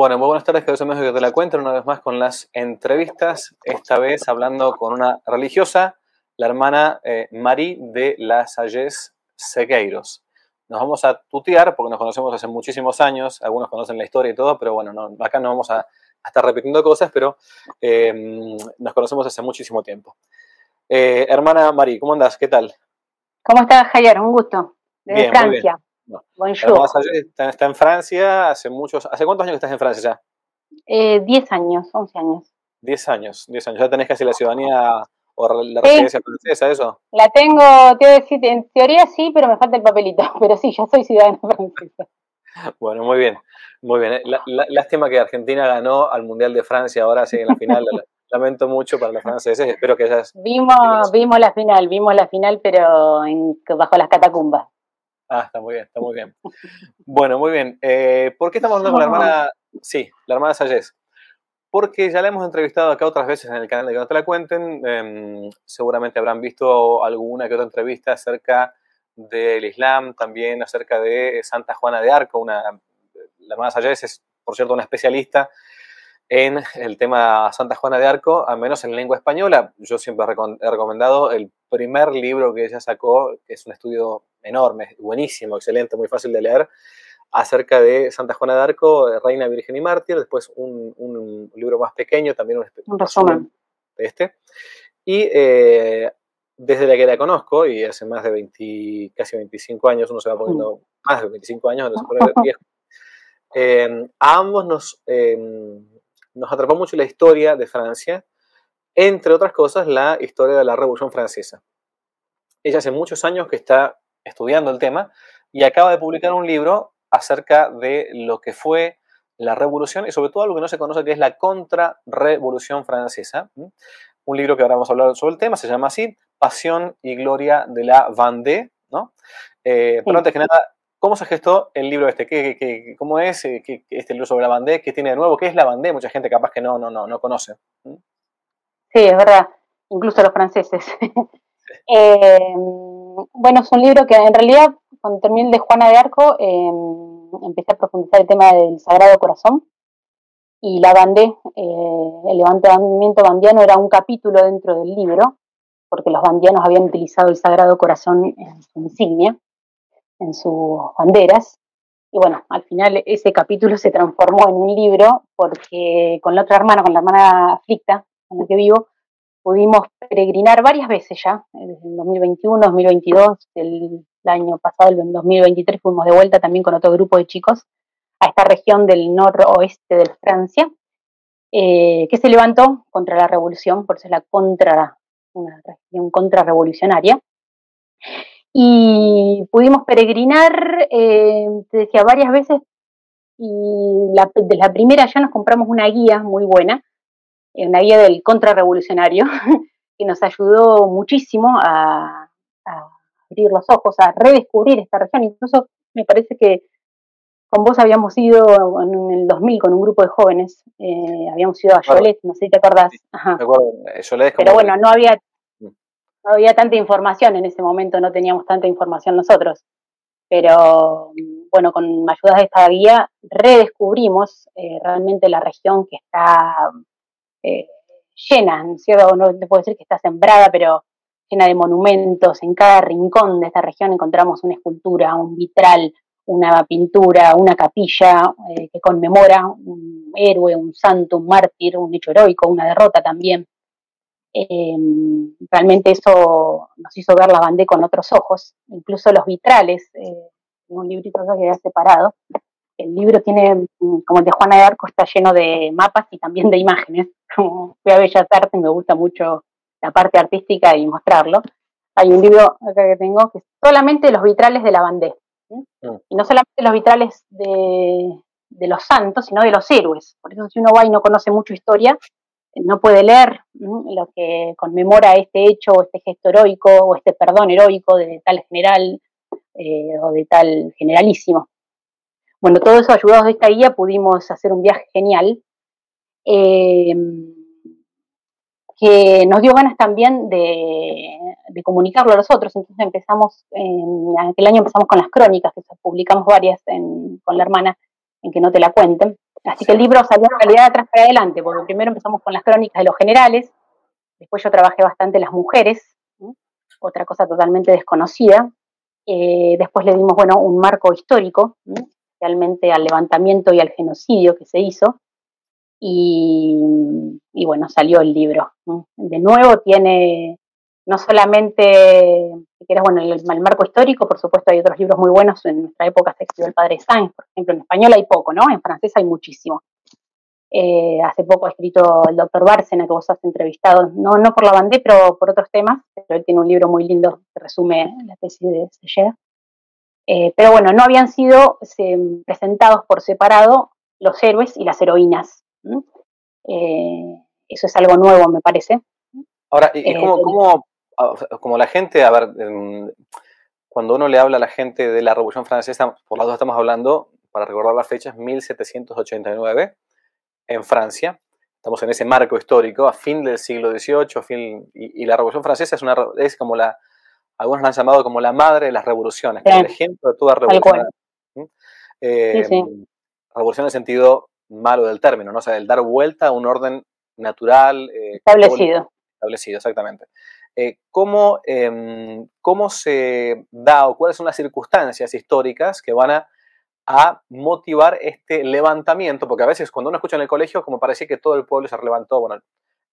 Bueno, muy buenas tardes, que soy que te la cuento una vez más con las entrevistas, esta vez hablando con una religiosa, la hermana eh, Marie de las Salles Sequeiros. Nos vamos a tutear porque nos conocemos hace muchísimos años, algunos conocen la historia y todo, pero bueno, acá no vamos a, estar repitiendo cosas, pero eh, nos conocemos hace muchísimo tiempo. Eh, hermana Marie, ¿cómo andas? ¿Qué tal? ¿Cómo estás, Javier? Un gusto. Desde Francia. Bonjour. Está, está, en Francia hace muchos. ¿Hace cuántos años que estás en Francia ya? Eh, diez años, once años. Diez años, diez años. ¿Ya tenés casi la ciudadanía o la residencia francesa, eso? La tengo, te voy a decir, en teoría sí, pero me falta el papelito. Pero sí, ya soy ciudadana francesa. Bueno, muy bien, muy bien. lástima que Argentina ganó al Mundial de Francia ahora, sí, en la final. Lamento mucho para los franceses, espero que hayas... Vimos, vimos la final, vimos la final, pero bajo las catacumbas. Ah, está muy bien, está muy bien. Bueno, muy bien. Eh, ¿Por qué estamos hablando con la hermana? Sí, la hermana Sayes. Porque ya la hemos entrevistado acá otras veces en el canal de Que no te la cuenten. Em, seguramente habrán visto alguna que otra entrevista acerca del Islam, también acerca de Santa Juana de Arco. Una, la hermana Sayes es, por cierto, una especialista en el tema Santa Juana de Arco, al menos en lengua española. Yo siempre he recomendado el primer libro que ella sacó, que es un estudio enorme, buenísimo, excelente, muy fácil de leer, acerca de Santa Juana de Arco, Reina Virgen y Mártir, después un, libro más pequeño, también un, resumen de este. Y eh, desde la que la conozco, y hace más de 20, casi 25 años, uno se va poniendo mm. más de 25 años, no se pone viejo, eh, a ambos nos... Eh, nos atrapó mucho la historia de Francia, entre otras cosas la historia de la Revolución Francesa. Ella hace muchos años que está estudiando el tema y acaba de publicar un libro acerca de lo que fue la revolución y sobre todo lo que no se conoce que es la contrarrevolución francesa. Un libro que ahora vamos a hablar sobre el tema, se llama así, Pasión y Gloria de la Vendée, ¿no? Eh, pero antes que nada, ¿Cómo se gestó el libro este? ¿Qué, cómo es eh, este libro sobre la bandé? ¿Qué tiene de nuevo? ¿Qué es la bandé? Mucha gente capaz que no, no, no, no conoce. Sí, es verdad. Incluso los franceses. Eh, bueno, es un libro que en realidad, cuando terminé el de Juana de Arco, em, empecé a profundizar el tema del Sagrado Corazón. Y la bandé, eh, el levantamiento bandiano, era un capítulo dentro del libro, porque los bandianos habían utilizado el Sagrado Corazón en su insignia en sus banderas. Y bueno, al final ese capítulo se transformó en un libro porque con la otra hermana, con la hermana aflicta con la que vivo, pudimos peregrinar varias veces ya, eh, desde el 2021, 2022, el, año pasado, el 2023, fuimos de vuelta también con otro grupo de chicos a esta región del noroeste de Francia, eh, que se levantó contra la revolución, por eso es la contra, una región contrarrevolucionaria. Y pudimos peregrinar, eh, te decía, varias veces y la, de la primera ya nos compramos una guía muy buena, una guía del contrarrevolucionario, que nos ayudó muchísimo a, abrir los ojos, a redescubrir esta región. Incluso me parece que con vos habíamos ido en el 2000 con un grupo de jóvenes, eh, habíamos ido a Cholet, no sé si te acordás. Ajá. acuerdo. Pero bueno, no había no había tanta información en ese momento, no teníamos tanta información nosotros. Pero bueno, con ayuda de esta guía redescubrimos eh, realmente la región que está eh, llena, ¿cierto? No te puedo decir que está sembrada, pero llena de monumentos. En cada rincón de esta región encontramos una escultura, un vitral, una pintura, una capilla eh, que conmemora un héroe, un santo, un mártir, un hecho heroico, una derrota también. Em, realmente eso nos hizo ver la bandera con otros ojos, incluso los vitrales, eh, un librito que ha separado. El libro tiene, como el de Juana de Arco, está lleno de mapas y también de imágenes. Como fui a Bellas Artes, me gusta mucho la parte artística y mostrarlo. Hay un libro acá que tengo que es solamente los vitrales de la bandera. Mm. Y no solamente los vitrales de, de los santos, sino de los héroes. Por eso si uno va y no conoce mucho historia, no puede leer lo que conmemora este hecho o este gesto heroico o este perdón heroico de tal general eh, o de tal generalísimo. Bueno, todo eso ayudados de esta guía pudimos hacer un viaje genial eh, que nos dio ganas también de, comunicarlo a los otros. Entonces empezamos, en aquel año empezamos con las crónicas, que publicamos varias con la hermana, en que no te la cuenten. Así que el libro salió en realidad de atrás para adelante, porque primero empezamos con las crónicas de los generales, después yo trabajé bastante las mujeres, otra cosa totalmente desconocida. Eh, después le dimos, bueno, un marco histórico, realmente al levantamiento y al genocidio que se hizo. Y, bueno, salió el libro. De nuevo tiene no solamente, si quieres, bueno, el, marco histórico, por supuesto hay otros libros muy buenos, en nuestra época se escribió El Padre Sáenz, por ejemplo, en español hay poco, ¿no? En francés hay muchísimo. Eh, hace poco ha escrito el doctor Bárcena, que vos has entrevistado, no, no por la bandera, pero por otros temas, pero él tiene un libro muy lindo que resume la tesis de Seller. Eh, pero bueno, no habían sido presentados por separado los héroes y las heroínas. Eh, eso es algo nuevo, me parece. Ahora, ¿y, cómo, como la gente, a ver, cuando uno le habla a la gente de la Revolución Francesa, por las dos estamos hablando, para recordar las fechas, 1789 en Francia. Estamos en ese marco histórico, a fin del siglo XVIII, fin, y, la Revolución Francesa es, una, es como la, algunos la han llamado como la madre de las revoluciones, el ejemplo de toda revolución. Eh, revolución en el sentido malo del término, ¿no? o sea, el dar vuelta a un orden natural. Eh, establecido. Establecido, exactamente. Eh, ¿cómo, em, ¿Cómo se da o cuáles son las circunstancias históricas que van a a motivar este levantamiento, porque a veces cuando uno escucha en el colegio, como parecía que todo el pueblo se levantó, bueno,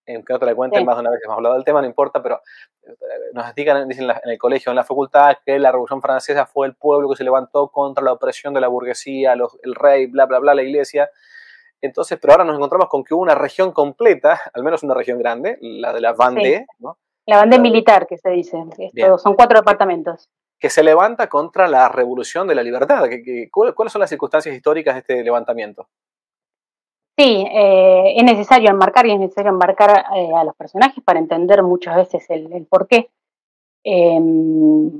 que no te la cuenten más de una vez, hemos hablado del tema, no importa, pero eh, nos dicen en el colegio, en la facultad, que la Revolución Francesa fue el pueblo que se levantó contra la opresión de la burguesía, el rey, bla, bla, bla, la iglesia. Entonces, pero ahora nos encontramos con que hubo una región completa, al menos una región grande, la de la Vendée, ¿no? La Vendée militar, que se dice. son cuatro departamentos que se levanta contra la revolución de la libertad. ¿Cuáles son las circunstancias históricas de este levantamiento? Sí, eh, es necesario enmarcar y es necesario embarcar eh, a los personajes para entender muchas veces el, el por qué. Em,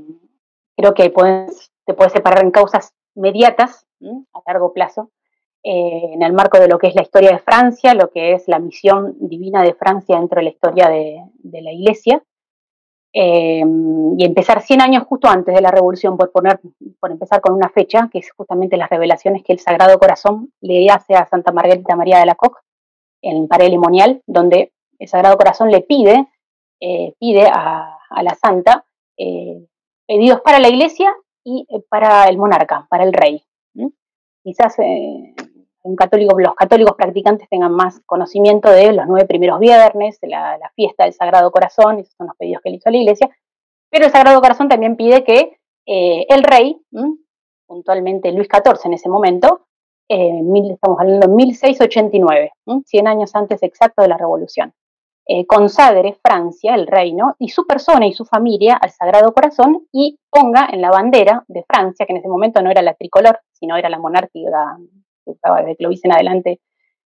creo que puedes, te puedes separar en causas mediatas a largo plazo, eh, en el marco de lo que es la historia de Francia, lo que es la misión divina de Francia dentro de la historia de la Iglesia, Em, y empezar 100 años justo antes de la revolución, por, poner, por empezar con una fecha, que es justamente las revelaciones que el Sagrado Corazón le hace a Santa Margarita María de la Coque en Parelimonial, donde el Sagrado Corazón le pide, eh, pide a, la Santa eh, pedidos para la Iglesia y eh, para el monarca, para el rey. Quizás católico, los católicos practicantes tengan más conocimiento de los nueve primeros viernes, de la, fiesta del Sagrado Corazón, esos son los pedidos que le hizo la Iglesia, pero el Sagrado Corazón también pide que eh, el rey, puntualmente Luis XIV en ese momento, eh, estamos hablando de 1689, 100 años antes exacto de la Revolución, eh, consagre Francia, el reino, y su persona y su familia al Sagrado Corazón y ponga en la bandera de Francia, que en ese momento no era la tricolor, sino era la monárquica estaba desde Clovis en adelante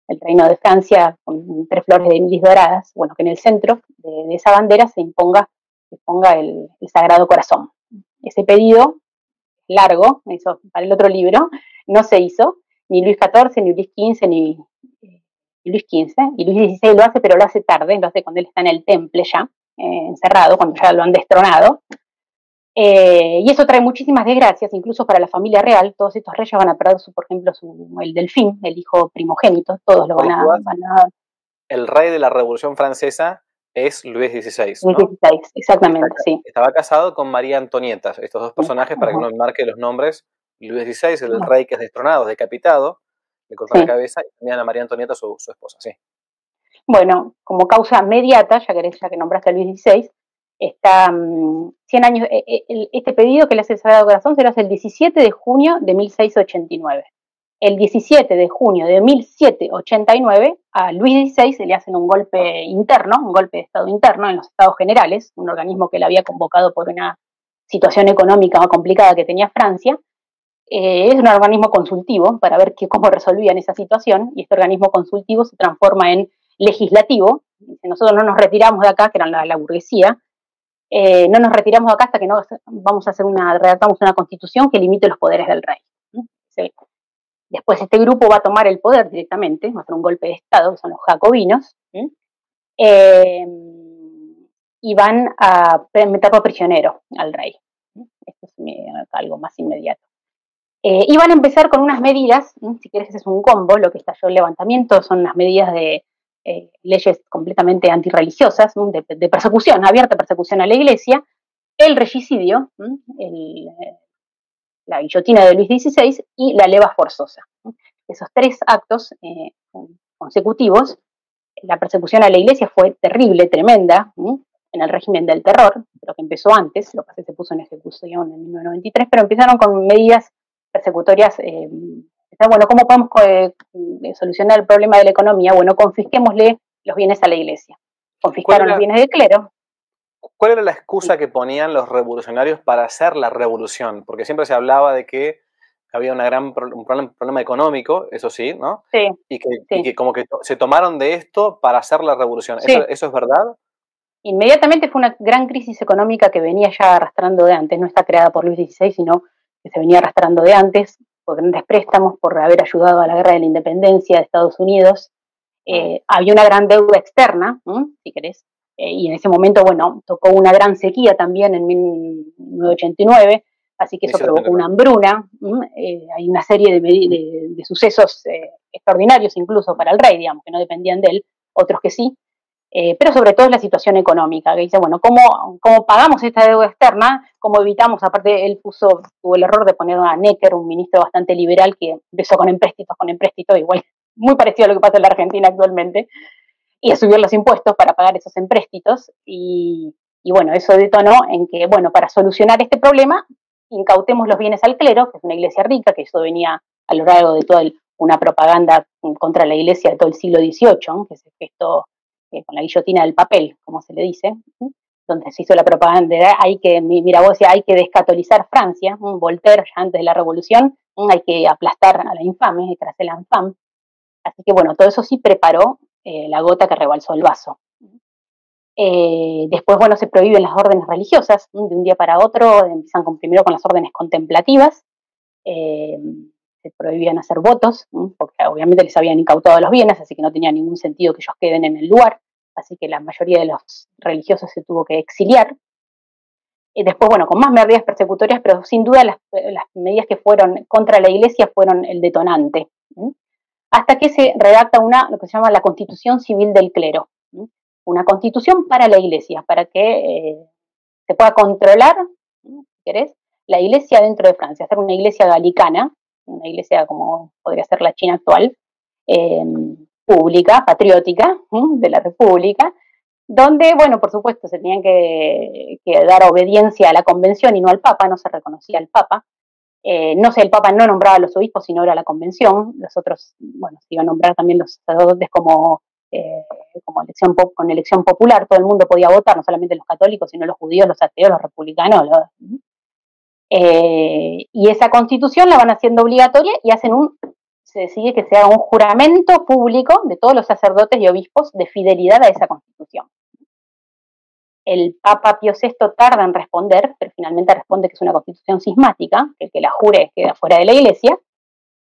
el reino de Francia con tres flores de milis doradas, bueno, que en el centro de, esa bandera se imponga, se ponga el, Sagrado Corazón. Ese pedido largo, para el otro libro, no se hizo, ni Luis XIV, ni Luis XV, ni, Luis XV, y Luis XVI lo hace, pero lo hace tarde, lo hace cuando él está en el temple ya, eh, encerrado, cuando ya lo han destronado, eh, y eso trae muchísimas desgracias, incluso para la familia real. Todos estos reyes van a perder, su, por ejemplo, su, el delfín, el hijo primogénito, todos lo van a, El rey de la Revolución Francesa es Luis XVI. Luis XVI, exactamente, sí. Estaba casado con María Antonieta, estos dos personajes, para que uno marque los nombres. Luis XVI, el rey que es destronado, decapitado, le cortó la cabeza, y también a María Antonieta, su, su, esposa, sí. Bueno, como causa mediata, ya que, ya que nombraste a Luis XVI, está 100 mm, años, eh, eh, este pedido que le hace el Sagrado Corazón se lo hace el 17 de junio de 1689. El 17 de junio de 1789 a Luis XVI se le hacen un golpe interno, un golpe de Estado interno en los Estados Generales, un organismo que le había convocado por una situación económica más complicada que tenía Francia. Eh, es un organismo consultivo para ver cómo resolvían esa situación y este organismo consultivo se transforma en legislativo. Nosotros no nos retiramos de acá, que era la burguesía, eh, no nos retiramos acá hasta que no vamos a hacer una, redactamos una constitución que limite los poderes del rey. Después este grupo va a tomar el poder directamente, va a hacer un golpe de Estado, que son los jacobinos, eh, y van a meterlo prisionero al rey. Esto es algo más inmediato. Eh, y van a empezar con unas medidas, si quieres es un combo, lo que estalló el levantamiento son unas medidas de eh, leyes completamente antirreligiosas, de, persecución, abierta persecución a la iglesia, el regicidio, la guillotina de Luis XVI y la leva forzosa. Esos tres actos eh, consecutivos, la persecución a la iglesia fue terrible, tremenda, en el régimen del terror, lo que empezó antes, lo que se puso en ejecución en 1993, pero empezaron con medidas persecutorias. Eh, bueno, ¿cómo podemos eh, solucionar el problema de la economía? Bueno, confisquémosle los bienes a la iglesia. Confiscaron los bienes del clero. ¿Cuál era la excusa que ponían los revolucionarios para hacer la revolución? Porque siempre se hablaba de que había una gran un problema, económico, eso sí, ¿no? Sí. Y que, como que se tomaron de esto para hacer la revolución. ¿Eso, ¿Eso es verdad? Inmediatamente fue una gran crisis económica que venía ya arrastrando de antes, no está creada por Luis XVI, sino que se venía arrastrando de antes, por grandes préstamos, por haber ayudado a la guerra de la independencia de Estados Unidos. Eh, había una gran deuda externa, si querés, eh, y en ese momento, bueno, tocó una gran sequía también en 1989, así que eso provocó una hambruna. Eh, hay una serie de, de sucesos extraordinarios incluso para el rey, digamos, que no dependían de él, otros que sí. Eh, pero sobre todo es la situación económica, que dice, bueno, ¿cómo, ¿cómo, pagamos esta deuda externa? ¿Cómo evitamos? Aparte, él puso, tuvo el error de poner a Necker, un ministro bastante liberal, que empezó con empréstitos, con empréstitos, igual, muy parecido a lo que pasa en la Argentina actualmente, y a subir los impuestos para pagar esos empréstitos, y, y bueno, eso detonó en que, bueno, para solucionar este problema, incautemos los bienes al clero, que es una iglesia rica, que eso venía a lo largo de toda una propaganda contra la iglesia de todo el siglo XVIII, que se gestó eh, con la guillotina del papel, como se le dice, donde se hizo la propaganda, hay que, mira vos hay que descatolizar Francia, Voltaire ya antes de la revolución, hay que aplastar a la infame, hacer la infame. Así que bueno, todo eso sí preparó eh, la gota que rebalsó el vaso. Eh, después, bueno, se prohíben las órdenes religiosas, de un día para otro, empiezan con, primero con las órdenes contemplativas, se prohibían hacer votos, porque obviamente les habían incautado los bienes, así que no tenía ningún sentido que ellos queden en el lugar, así que la mayoría de los religiosos se tuvo que exiliar. Y después, bueno, con más medidas persecutorias, pero sin duda las, medidas que fueron contra la iglesia fueron el detonante. Hasta que se redacta una, lo que se llama la constitución civil del clero, una constitución para la iglesia, para que eh, se pueda controlar, si querés, la iglesia dentro de Francia, hacer una iglesia galicana, una iglesia como podría ser la China actual, eh, pública, patriótica de la República, donde, bueno, por supuesto, se tenían que, dar obediencia a la convención y no al Papa, no se reconocía al Papa. Eh, no sé, el Papa no nombraba a los obispos, sino era la convención. Los otros, bueno, se iban a nombrar también los sacerdotes como, eh, como elección, con elección popular, todo el mundo podía votar, no solamente los católicos, sino los judíos, los ateos, los republicanos, eh, y esa constitución la van haciendo obligatoria y hacen un, se decide que sea un juramento público de todos los sacerdotes y obispos de fidelidad a esa constitución. El Papa Pío VI tarda en responder, pero finalmente responde que es una constitución sismática, que el que la jure queda fuera de la iglesia.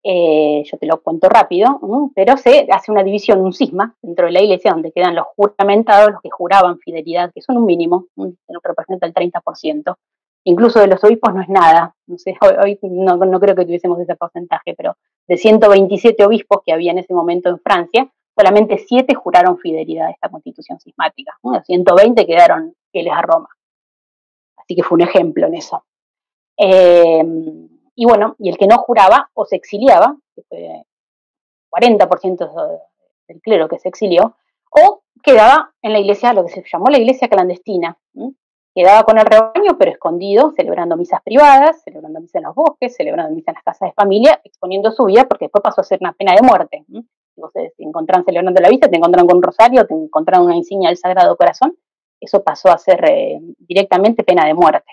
Eh, yo te lo cuento rápido, pero se hace una división, un cisma dentro de la iglesia, donde quedan los juramentados, los que juraban fidelidad, que son un mínimo, que representa el 30%, incluso de los obispos no es nada. No sé, hoy, no, creo que tuviésemos ese porcentaje, pero de 127 obispos que había en ese momento en Francia, solamente 7 juraron fidelidad a esta constitución sismática. 120 quedaron fieles a Roma. Así que fue un ejemplo en eso. Eh, y bueno, y el que no juraba o se exiliaba, que fue 40% del clero que se exilió, o quedaba en la iglesia, lo que se llamó la iglesia clandestina, Quedaba con el rebaño, pero escondido, celebrando misas privadas, celebrando misas en los bosques, celebrando misas en las casas de familia, exponiendo su vida, porque después pasó a ser una pena de muerte. Te encontraron celebrando la vista, te encontraron con un rosario, te encontraron una insignia del Sagrado Corazón, eso pasó a ser eh, directamente pena de muerte.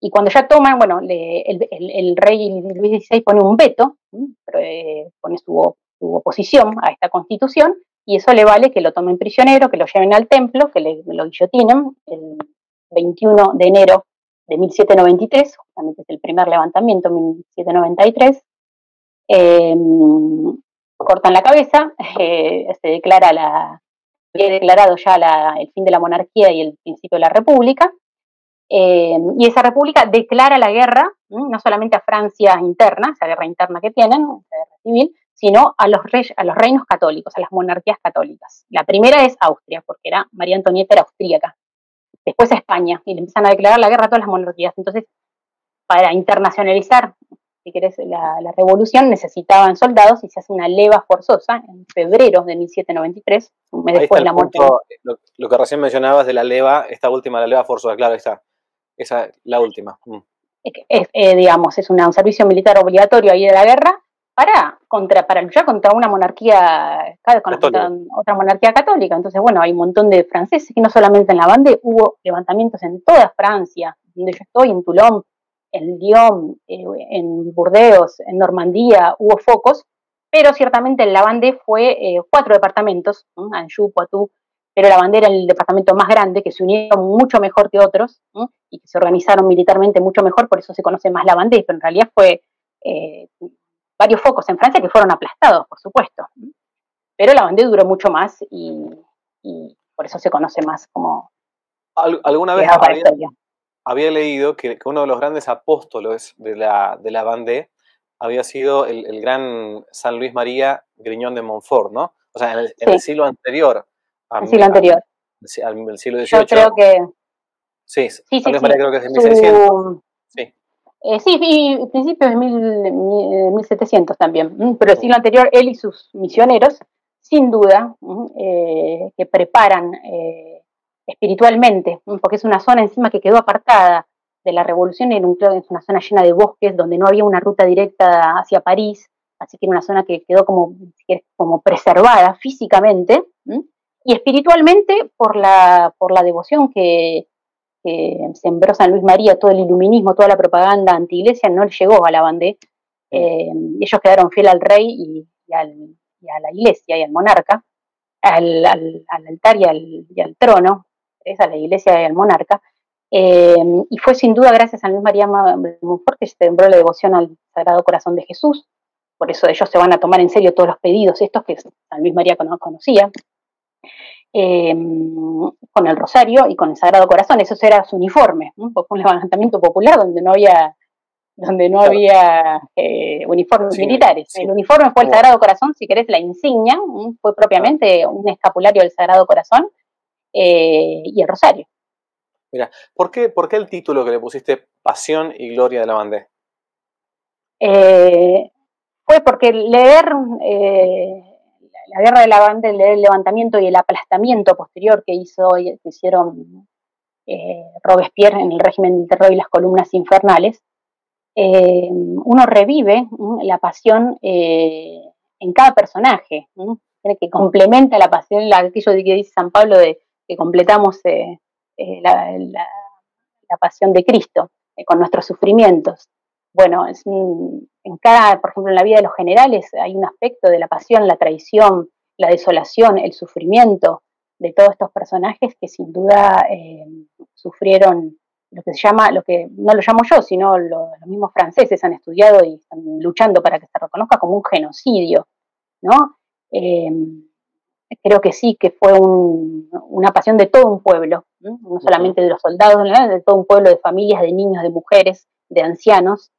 Y cuando ya toman, bueno, el, rey Luis XVI pone un veto, eh, pone su, su, oposición a esta constitución, y eso le vale que lo tomen prisionero, que lo lleven al templo, que le, lo guillotinen el 21 de enero de 1793, justamente es el primer levantamiento, 1793. Em, cortan la cabeza, eh, se declara la, había declarado ya el fin de la monarquía y el principio de la república, y esa república declara la guerra, no solamente a Francia interna, esa guerra interna que tienen, la guerra civil, sino a los, a los reinos católicos, a las monarquías católicas. La primera es Austria, porque era María Antonieta era austríaca. Después España, y le empiezan a declarar la guerra a todas las monarquías. Entonces, para internacionalizar, si querés, la, revolución, necesitaban soldados y se hace una leva forzosa en febrero de 1793, un mes después de la muerte. lo, que recién mencionabas de la leva, esta última, la leva forzosa, claro, esta, esa, la última. Mm. Es, eh, digamos, es un servicio militar obligatorio ahí de la guerra, para, contra, para luchar contra una monarquía, contra otra monarquía católica. Entonces, bueno, hay un montón de franceses, y no solamente en la Bande, hubo levantamientos en toda Francia, donde yo estoy, en Toulon, en Lyon, eh, en Burdeos, en Normandía, hubo focos, pero ciertamente en la Bande fue eh, cuatro departamentos, Anjou, Poitou, pero la bandera era el departamento más grande, que se unieron mucho mejor que otros y que se organizaron militarmente mucho mejor, por eso se conoce más la Bande, pero en realidad fue eh, varios focos en Francia que fueron aplastados, por supuesto. Pero la Vendée duró mucho más y, por eso se conoce más como... ¿Alguna vez había, leído que, uno de los grandes apóstoles de la, de la Vendée había sido el, gran San Luis María Griñón de Montfort, ¿no? O sea, en el, siglo anterior. el siglo anterior. Al, siglo XVIII. Yo creo que... Sí, sí, San Luis María creo que es de 1600. Sí. Eh, sí, y principios de mil, 1700 también, pero el siglo anterior él y sus misioneros, sin duda, eh, que preparan eh, espiritualmente, porque es una zona encima que quedó apartada de la revolución, en un, es una zona llena de bosques donde no había una ruta directa hacia París, así que era una zona que quedó como, como preservada físicamente y espiritualmente por la, por la devoción que, que sembró San Luis María, todo el iluminismo, toda la propaganda anti-iglesia, no llegó a la bandera. Eh, ellos quedaron fieles al rey y, a la iglesia y al monarca, al, altar y al, trono, es a la iglesia y al monarca. Eh, y fue sin duda gracias a San Luis María Monfort que se sembró la devoción al Sagrado Corazón de Jesús. Por eso ellos se van a tomar en serio todos los pedidos estos que San Luis María conocía. Em, con el Rosario y con el Sagrado Corazón, eso era su uniforme, fue un levantamiento popular donde no había donde no había eh, uniformes militares. El uniforme fue el Sagrado Corazón, si querés, la insignia, fue propiamente un escapulario del Sagrado Corazón eh, y el Rosario. Mira, ¿por qué, ¿por qué el título que le pusiste Pasión y Gloria de la Bandera? Eh, fue porque leer la guerra de la banda, el levantamiento y el aplastamiento posterior que hizo que hicieron eh, Robespierre en el régimen del terror y las columnas infernales, eh, uno revive la pasión eh, en cada personaje, que complementa la pasión, aquello que dice San Pablo de que completamos la, pasión de Cristo con nuestros sufrimientos. Bueno, en cada, por ejemplo, en la vida de los generales hay un aspecto de la pasión, la traición, la desolación, el sufrimiento de todos estos personajes que sin duda eh, sufrieron lo que se llama, lo que no lo llamo yo, sino los mismos franceses han estudiado y están luchando para que se reconozca como un genocidio, ¿no? Eh, creo que sí, que fue una pasión de todo un pueblo, ¿no? solamente de los soldados, de todo un pueblo de familias, de niños, de mujeres, de ancianos,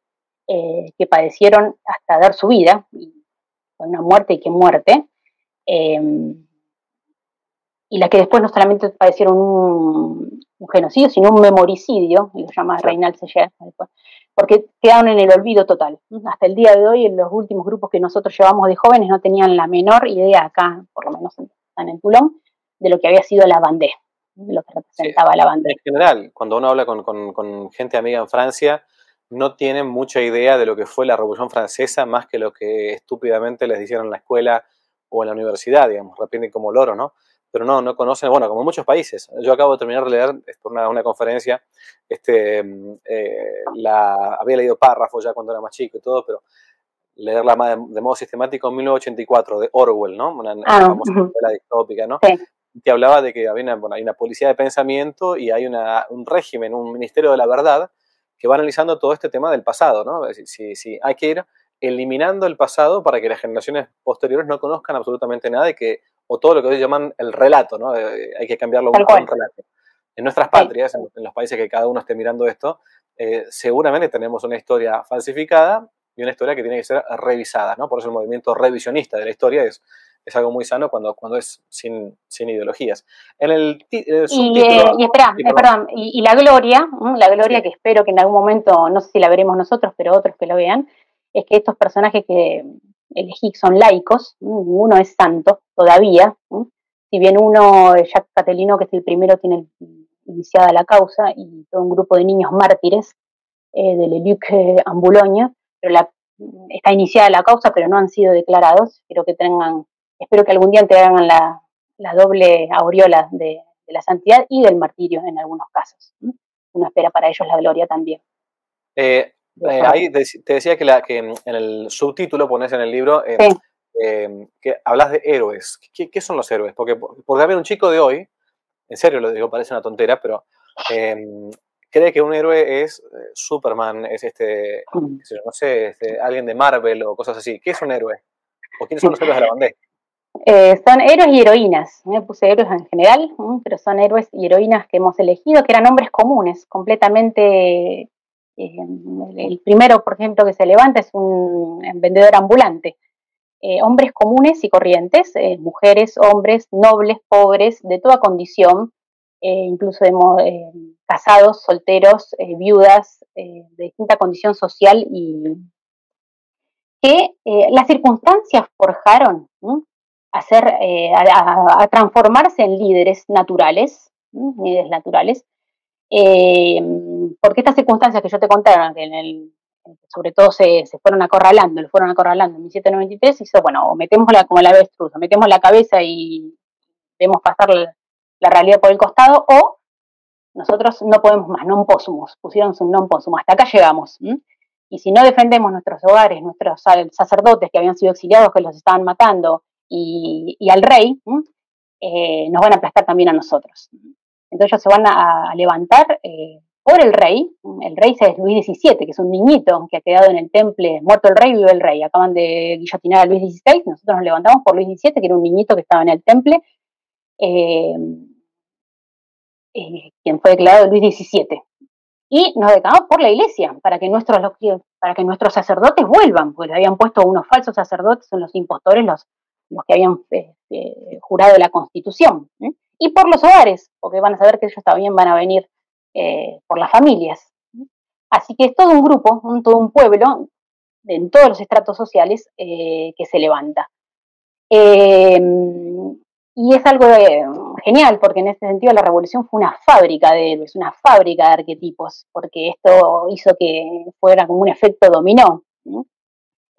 eh, que padecieron hasta dar su vida, y una muerte y que muerte, em, y la que después no solamente padecieron un, genocidio, sino un memoricidio, y lo llama Reinald Seyer, porque quedaron en el olvido total. Hasta el día de hoy, en los últimos grupos que nosotros llevamos de jóvenes no tenían la menor idea acá, por lo menos en el Toulon, de lo que había sido la bandera, de lo que representaba la bandera. En general, cuando uno habla con, con gente amiga en Francia, no tienen mucha idea de lo que fue la Revolución Francesa, más que lo que estúpidamente les dijeron en la escuela o en la universidad, digamos, repiten como loro, ¿no? Pero no, no conocen, bueno, como muchos países. Yo acabo de terminar de leer por una, una conferencia, este, eh, la, había leído párrafos ya cuando era más chico y todo, pero leerla de, de modo sistemático en 1984 de Orwell, ¿no? Una, ah, famosa novela distópica, ¿no? Que hablaba de que había una, bueno, hay una policía de pensamiento y hay una, un régimen, un ministerio de la verdad que va analizando todo este tema del pasado, ¿no? Si, si, hay que ir eliminando el pasado para que las generaciones posteriores no conozcan absolutamente nada y que, o todo lo que hoy llaman el relato, ¿no? hay que cambiarlo un, un relato. en nuestras patrias, en, los países que cada uno esté mirando esto, eh, seguramente tenemos una historia falsificada y una historia que tiene que ser revisada, ¿no? Por eso el movimiento revisionista de la historia es, es algo muy sano cuando, cuando es sin, sin ideologías. En el, y, eh, y, espera, y, perdón, y, la gloria, la gloria que espero que en algún momento, no sé si la veremos nosotros, pero otros que lo vean, es que estos personajes que elegí son laicos, ninguno es santo todavía, si bien uno, Jacques Catelino, que es el primero, tiene iniciada la causa, y todo un grupo de niños mártires eh, de Leluc Ambuloña, pero la, está iniciada la causa, pero no han sido declarados. Espero que tengan, espero que algún día tengan la, la doble aureola de, la santidad y del martirio en algunos casos. Uno espera para ellos la gloria también. Eh, eh, ahí te, decía que, la, que, en el subtítulo pones en el libro Em, que hablas de héroes. ¿Qué, son los héroes? Porque, porque haber un chico de hoy, en serio lo digo, parece una tontera, pero em, cree que un héroe es eh, Superman, es este, mm. no sé, este, alguien de Marvel o cosas así. ¿Qué es un héroe? ¿O quiénes son los héroes de la bandera? Eh, son héroes y heroínas, me puse héroes en general, pero son héroes y heroínas que hemos elegido, que eran hombres comunes, completamente... Eh, el primero, por ejemplo, que se levanta es un vendedor ambulante, eh, hombres comunes y corrientes, mujeres, hombres, nobles, pobres, de toda condición, incluso casados, solteros, viudas, de distinta condición social y que las circunstancias forjaron a, a, transformarse en líderes naturales, líderes naturales, porque estas circunstancias que yo te el sobre todo se, fueron acorralando, lo fueron acorralando en 1793, hizo, bueno, o metemos la, como la avestruz, o metemos la cabeza y vemos pasar la, realidad por el costado, o nosotros no podemos más, non possumus, pusieron su non possumus, hasta acá llegamos. Y si no defendemos nuestros hogares, nuestros sacerdotes que habían sido exiliados, que los estaban matando, y, al rey, eh, nos van a aplastar también a nosotros. Entonces ellos se van a, levantar eh, por el rey, el rey es Luis XVII, que es un niñito que ha quedado en el temple, muerto el rey, vive el rey, acaban de guillotinar a Luis XVI, nosotros nos levantamos por Luis XVII, que era un niñito que estaba en el temple, eh, eh, quien fue declarado Luis XVII. Y nos declaramos por la iglesia, para que nuestros, para que nuestros sacerdotes vuelvan, porque le habían puesto unos falsos sacerdotes, son los impostores, los, los que habían eh, jurado la constitución. Y por los hogares, porque van a saber que ellos también van a venir eh, por las familias. Así que es todo un grupo, todo un pueblo, en todos los estratos sociales, eh, que se levanta. Em, y es algo genial, porque en ese sentido la revolución fue una fábrica de héroes, una fábrica de arquetipos, porque esto hizo que fuera como un efecto dominó.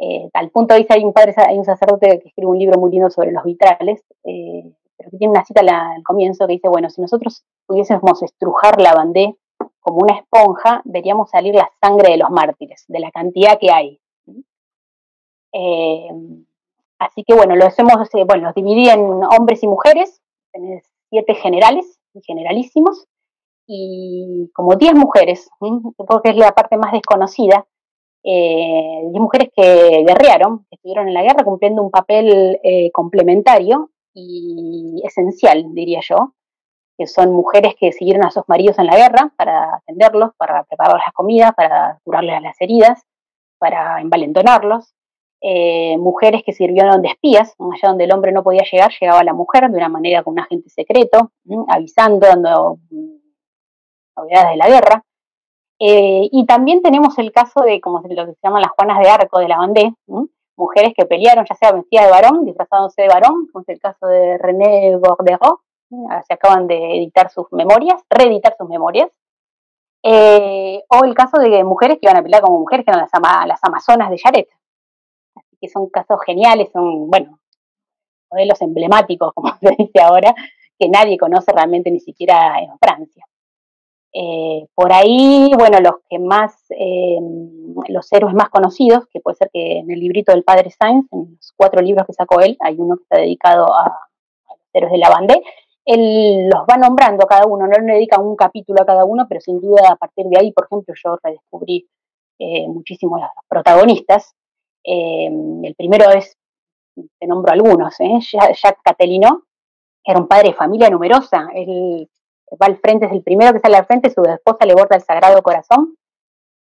Eh, al punto dice, hay un padre, hay un sacerdote que escribe un libro muy lindo sobre los vitrales, pero que tiene una cita al comienzo que dice, bueno, si nosotros pudiésemos estrujar la bandé como una esponja, veríamos salir la sangre de los mártires, de la cantidad que hay. Eh, así que bueno, los eh, bueno, dividí en hombres y mujeres, en siete generales generalísimos, y como diez mujeres, porque es la parte más desconocida, eh, mujeres que guerrearon, que estuvieron en la guerra cumpliendo un papel complementario y esencial, diría yo, que son mujeres que siguieron a sus maridos en la guerra para atenderlos, para preparar las comidas, para curarles las heridas, para envalentonarlos. Eh, mujeres que sirvieron de espías, allá donde el hombre no podía llegar, llegaba la mujer de una manera con un agente secreto, avisando, dando novedades de la guerra. Eh, y también tenemos el caso de, como lo que se llaman las Juanas de Arco de la Bandé, mujeres que pelearon, ya sea vestidas de varón, disfrazándose de varón, como es el caso de René Bordeaux, se acaban de editar sus memorias, reeditar sus memorias, eh, o el caso de mujeres que iban a pelear como mujeres, que eran las, las amazonas de Yaret. Así que son casos geniales, son, bueno, modelos emblemáticos, como se dice ahora, que nadie conoce realmente ni siquiera en Francia. Eh, por ahí, bueno, los que más, eh, los héroes más conocidos, que puede ser que en el librito del padre Sainz, en los cuatro libros que sacó él, hay uno que está dedicado a, los héroes de la Bandé, él los va nombrando a cada uno, no le dedica un capítulo a cada uno, pero sin duda a partir de ahí, por ejemplo, yo redescubrí eh, muchísimo los protagonistas. el primero es, te nombro algunos, Jacques Catelino, era un padre de familia numerosa, él va al frente, es el primero que sale al frente, su esposa le borda el Sagrado Corazón,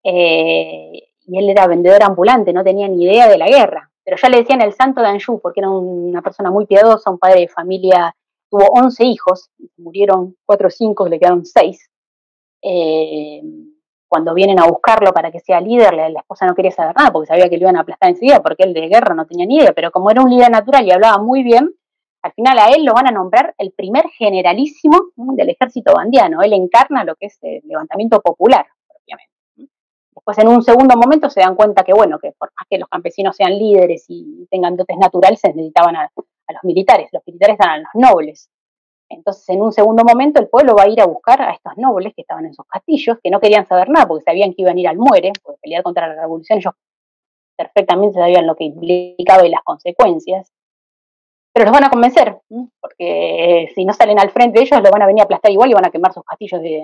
eh, y él era vendedor ambulante, no tenía ni idea de la guerra, pero ya le decían el santo de Anjou, porque era una persona muy piadosa, un padre de familia, tuvo 11 hijos, murieron 4 o 5, le quedaron 6. Eh, cuando vienen a buscarlo para que sea líder, la, esposa no quería saber nada porque sabía que lo iban a aplastar enseguida, porque él de guerra no tenía ni idea, pero como era un líder natural y hablaba muy bien, al final a él lo van a nombrar el primer generalísimo del ejército bandiano. Él encarna lo que es el levantamiento popular, propiamente. Después, en un segundo momento, se dan cuenta que, bueno, que por más que los campesinos sean líderes y tengan dotes naturales, se necesitaban a, a los militares. Los militares eran los nobles. Entonces, en un segundo momento, el pueblo va a ir a buscar a estos nobles que estaban en sus castillos, que no querían saber nada porque sabían que iban a ir al muere, porque pelear contra la revolución ellos perfectamente sabían lo que implicaba y las consecuencias. Pero los van a convencer, porque si no salen al frente ellos, los van a venir a aplastar igual y van a quemar sus castillos de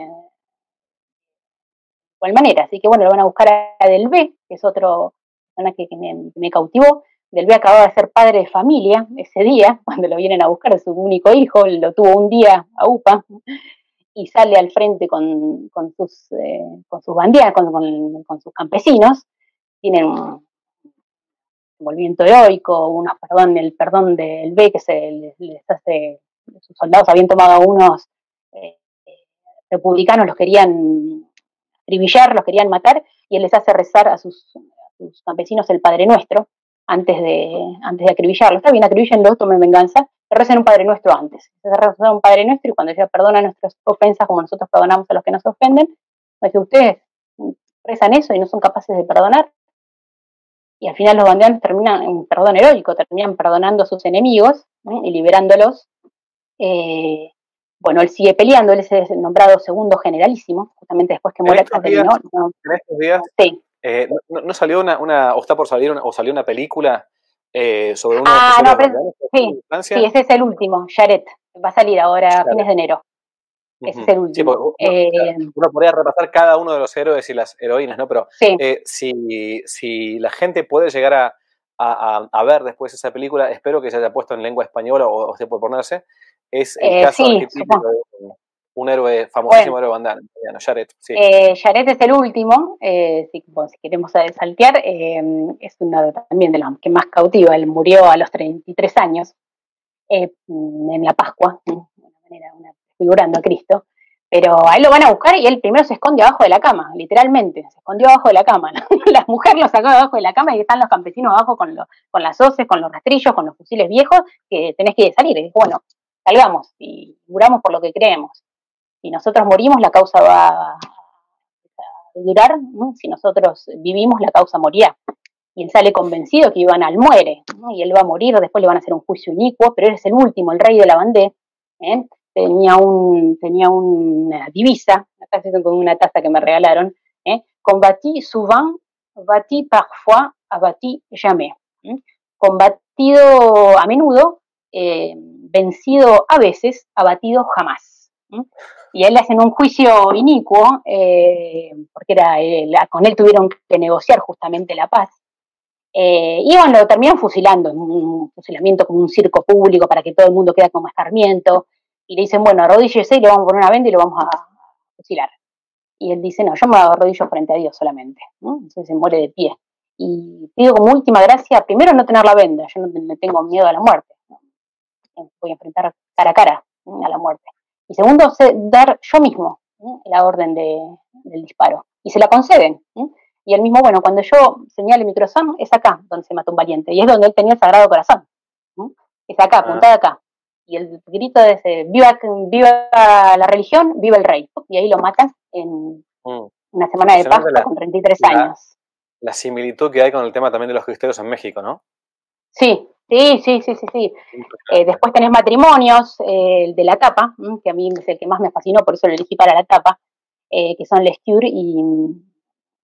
igual manera. Así que bueno, lo van a buscar a Del B, que es otro persona que, me, cautivó, del B acababa de ser padre de familia ese día, cuando lo vienen a buscar, su único hijo, lo tuvo un día a UPA, y sale al frente con, sus, eh, con sus banderas, con, sus campesinos, tienen movimiento heroico, unos perdón, el perdón del B que se les, hace, sus soldados habían tomado unos eh, republicanos, los querían trivillar, los querían matar, y él les hace rezar a sus, campesinos el Padre Nuestro, antes de, antes de acribillarlo. Está bien, acribillenlo, tomen venganza, pero recen un Padre Nuestro antes. Rezan un Padre Nuestro y cuando dice perdona nuestras ofensas como nosotros perdonamos a los que nos ofenden, dice ustedes rezan eso y no son capaces de perdonar. Y al final los bandeanos terminan en perdón heroico, terminan perdonando a sus enemigos y liberándolos. Eh, bueno, él sigue peleando, él es nombrado segundo generalísimo, justamente después que muere. En estos días, sí. Eh, no, salió una, una, o está por salir, una, o salió una película eh, sobre una... Ah, no, pero, sí, sí, ese es el último, Jared, va a salir ahora a fines de enero. Ese es el último. Eh, uno, podría repasar cada uno de los héroes y las heroínas, ¿no? Pero si, si la gente puede llegar a, a, ver después esa película, espero que se haya puesto en lengua española o, o se puede ponerse, es el caso sí, un héroe famosísimo héroe bandana, Jared. Sí. Eh, Jared es el último, eh, si, queremos saltear, eh, es uno también de los que más cautiva. Él murió a los 33 años eh, en la Pascua, de una manera, una, figurando a Cristo. Pero a él lo van a buscar y él primero se esconde abajo de la cama, literalmente, se escondió abajo de la cama. la mujer lo sacó abajo de la cama y están los campesinos abajo con, con las hoces, con los rastrillos, con los fusiles viejos, que tenés que salir. Y bueno, salgamos y muramos por lo que creemos si nosotros morimos, la causa va a durar, si nosotros vivimos, la causa morirá. Y él sale convencido que iban al muere, y él va a morir, después le van a hacer un juicio inicuo, pero él es el último, el rey de la bandé, ¿eh? Tenía, un, tenía una divisa, acá estoy con una taza que me regalaron, ¿eh? combatí souvent, batí parfois, abatí jamais. ¿eh? Combatido a menudo, eh, vencido a veces, abatido jamás y a él le hacen un juicio inicuo, eh, porque era, eh, con él tuvieron que negociar justamente la paz. Eh, y bueno, lo terminan fusilando, un fusilamiento como un circo público para que todo el mundo quede como escarmiento. Y le dicen, bueno, arrodíllese y le vamos a poner una venda y lo vamos a fusilar. Y él dice, no, yo me arrodillo frente a Dios solamente. Entonces se muere de pie. Y pido como última gracia, primero no tener la venda, yo no, tengo miedo a la muerte. Voy a enfrentar cara a cara a la muerte. Y segundo, dar yo mismo la orden de, del disparo. Y se la conceden. Y él mismo, bueno, cuando yo señale mi corazón, es acá donde se mata un valiente. Y es donde él tenía el sagrado corazón. Es acá, ah. apuntada acá. Y el grito de ese, viva, viva la religión, viva el rey. Y ahí lo matan en mm. una semana de Pascua con 33 años. La similitud que hay con el tema también de los cristeros en México, ¿no? Sí, Sí, sí, sí, sí, sí. Eh, después tenés matrimonios, eh, el de la tapa, que a mí es el que más me fascinó, por eso lo elegí para la tapa, eh, que son Lescure y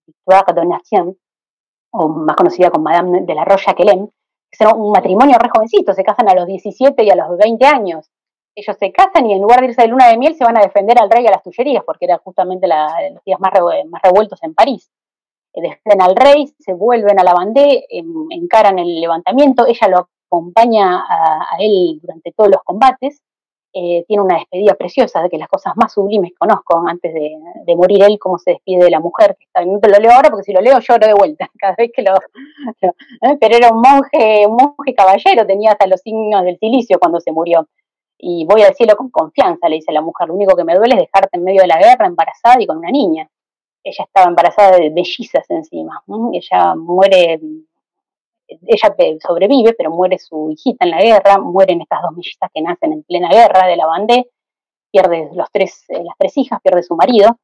Victoire Donation, o más conocida como Madame de la Roya Quelem, que son un matrimonio re jovencito, se casan a los 17 y a los 20 años. Ellos se casan y en lugar de irse de luna de miel se van a defender al rey a las tullerías, porque eran justamente los días más, más revueltos en París defienden al rey, se vuelven a la bandé, encaran el levantamiento, ella lo acompaña a, él durante todos los combates, eh, tiene una despedida preciosa, de que las cosas más sublimes conozco antes de, morir él, cómo se despide de la mujer, que está, lo leo ahora porque si lo leo lloro de vuelta cada vez que lo... ¿eh? pero era un monje, un monje caballero, tenía hasta los signos del silicio cuando se murió. Y voy a decirlo con confianza, le dice la mujer, lo único que me duele es dejarte en medio de la guerra embarazada y con una niña. Ella estaba embarazada de bellizas encima. Ella muere ella sobrevive, pero muere su hijita en la guerra, mueren estas dos mellizas que nacen en plena guerra de la Bandé, pierde los tres, eh, las tres hijas, pierde su marido.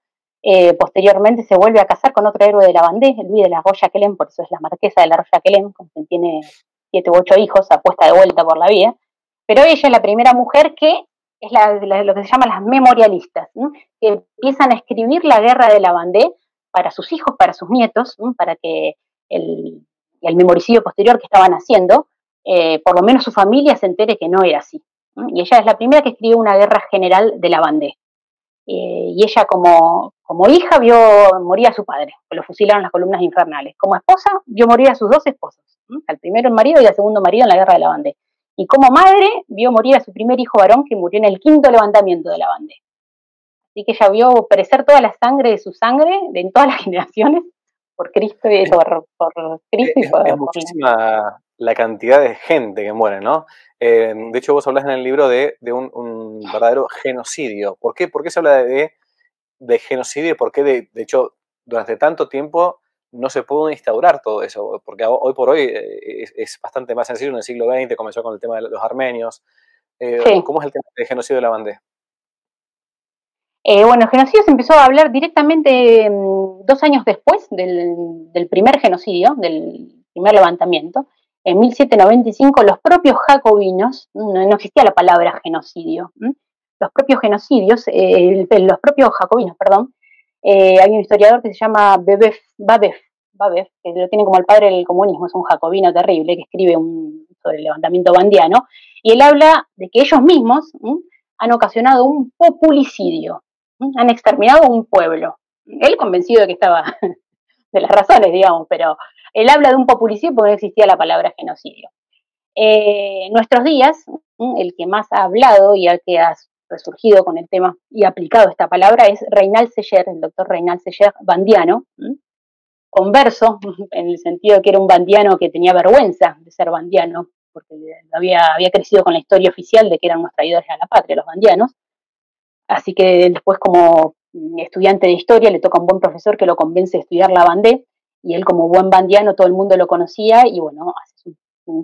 Eh, posteriormente se vuelve a casar con otro héroe de la Bandé, Luis de la Roya Quelén, por eso es la marquesa de la Roya Quelén, con quien tiene siete u ocho hijos, apuesta de vuelta por la vida. Pero ella es la primera mujer que es lo que se llama las memorialistas, que empiezan a escribir la guerra de la Bandé para sus hijos, para sus nietos, para que el, y al memoricidio posterior que estaban haciendo, eh, por lo menos su familia se entere que no era así. Y ella es la primera que escribió una guerra general de la bandera. Eh, y ella como, como hija vio morir a su padre, que lo fusilaron las columnas infernales. Como esposa vio morir a sus dos esposos, al primero el marido y al segundo marido en la guerra de la bandera. Y como madre vio morir a su primer hijo varón que murió en el quinto levantamiento de la bandera. Así que ella vio perecer toda la sangre de su sangre, de en todas las generaciones, por Cristo y por, Cristo y por, es, muchísima la cantidad de gente que muere, ¿no? Eh, de hecho, vos hablas en el libro de, un, verdadero genocidio. ¿Por qué? ¿Por qué se habla de, de genocidio y por qué, de, hecho, durante tanto tiempo no se pudo instaurar todo eso? Porque hoy por hoy eh, es, bastante más sencillo. En el siglo XX comenzó con el tema de los armenios. Eh, ¿Cómo es el tema del genocidio de la bandera? Eh, bueno, el genocidio se empezó a hablar directamente mm, dos años después del, primer genocidio, del primer levantamiento. En 1795 los propios jacobinos, mm, no, existía la palabra genocidio, los propios genocidios, eh, los propios jacobinos, perdón, eh, hay un historiador que se llama Babef, Babef, que lo tiene como el padre del comunismo, es un jacobino terrible que escribe un, sobre el levantamiento bandiano, y él habla de que ellos mismos han ocasionado un populicidio, han exterminado un pueblo. Él convencido de que estaba, de las razones, digamos, pero él habla de un populicidio porque no existía la palabra genocidio. Eh, nuestros días, el que más ha hablado y el que ha resurgido con el tema y aplicado esta palabra es Reinald Seller, el doctor Reinald Seller bandiano, converso, en el sentido de que era un bandiano que tenía vergüenza de ser bandiano, porque había, había crecido con la historia oficial de que eran unos traidores a la patria, los bandianos, Así que después como estudiante de historia le toca a un buen profesor que lo convence de estudiar la bandé y él como buen bandiano todo el mundo lo conocía y bueno,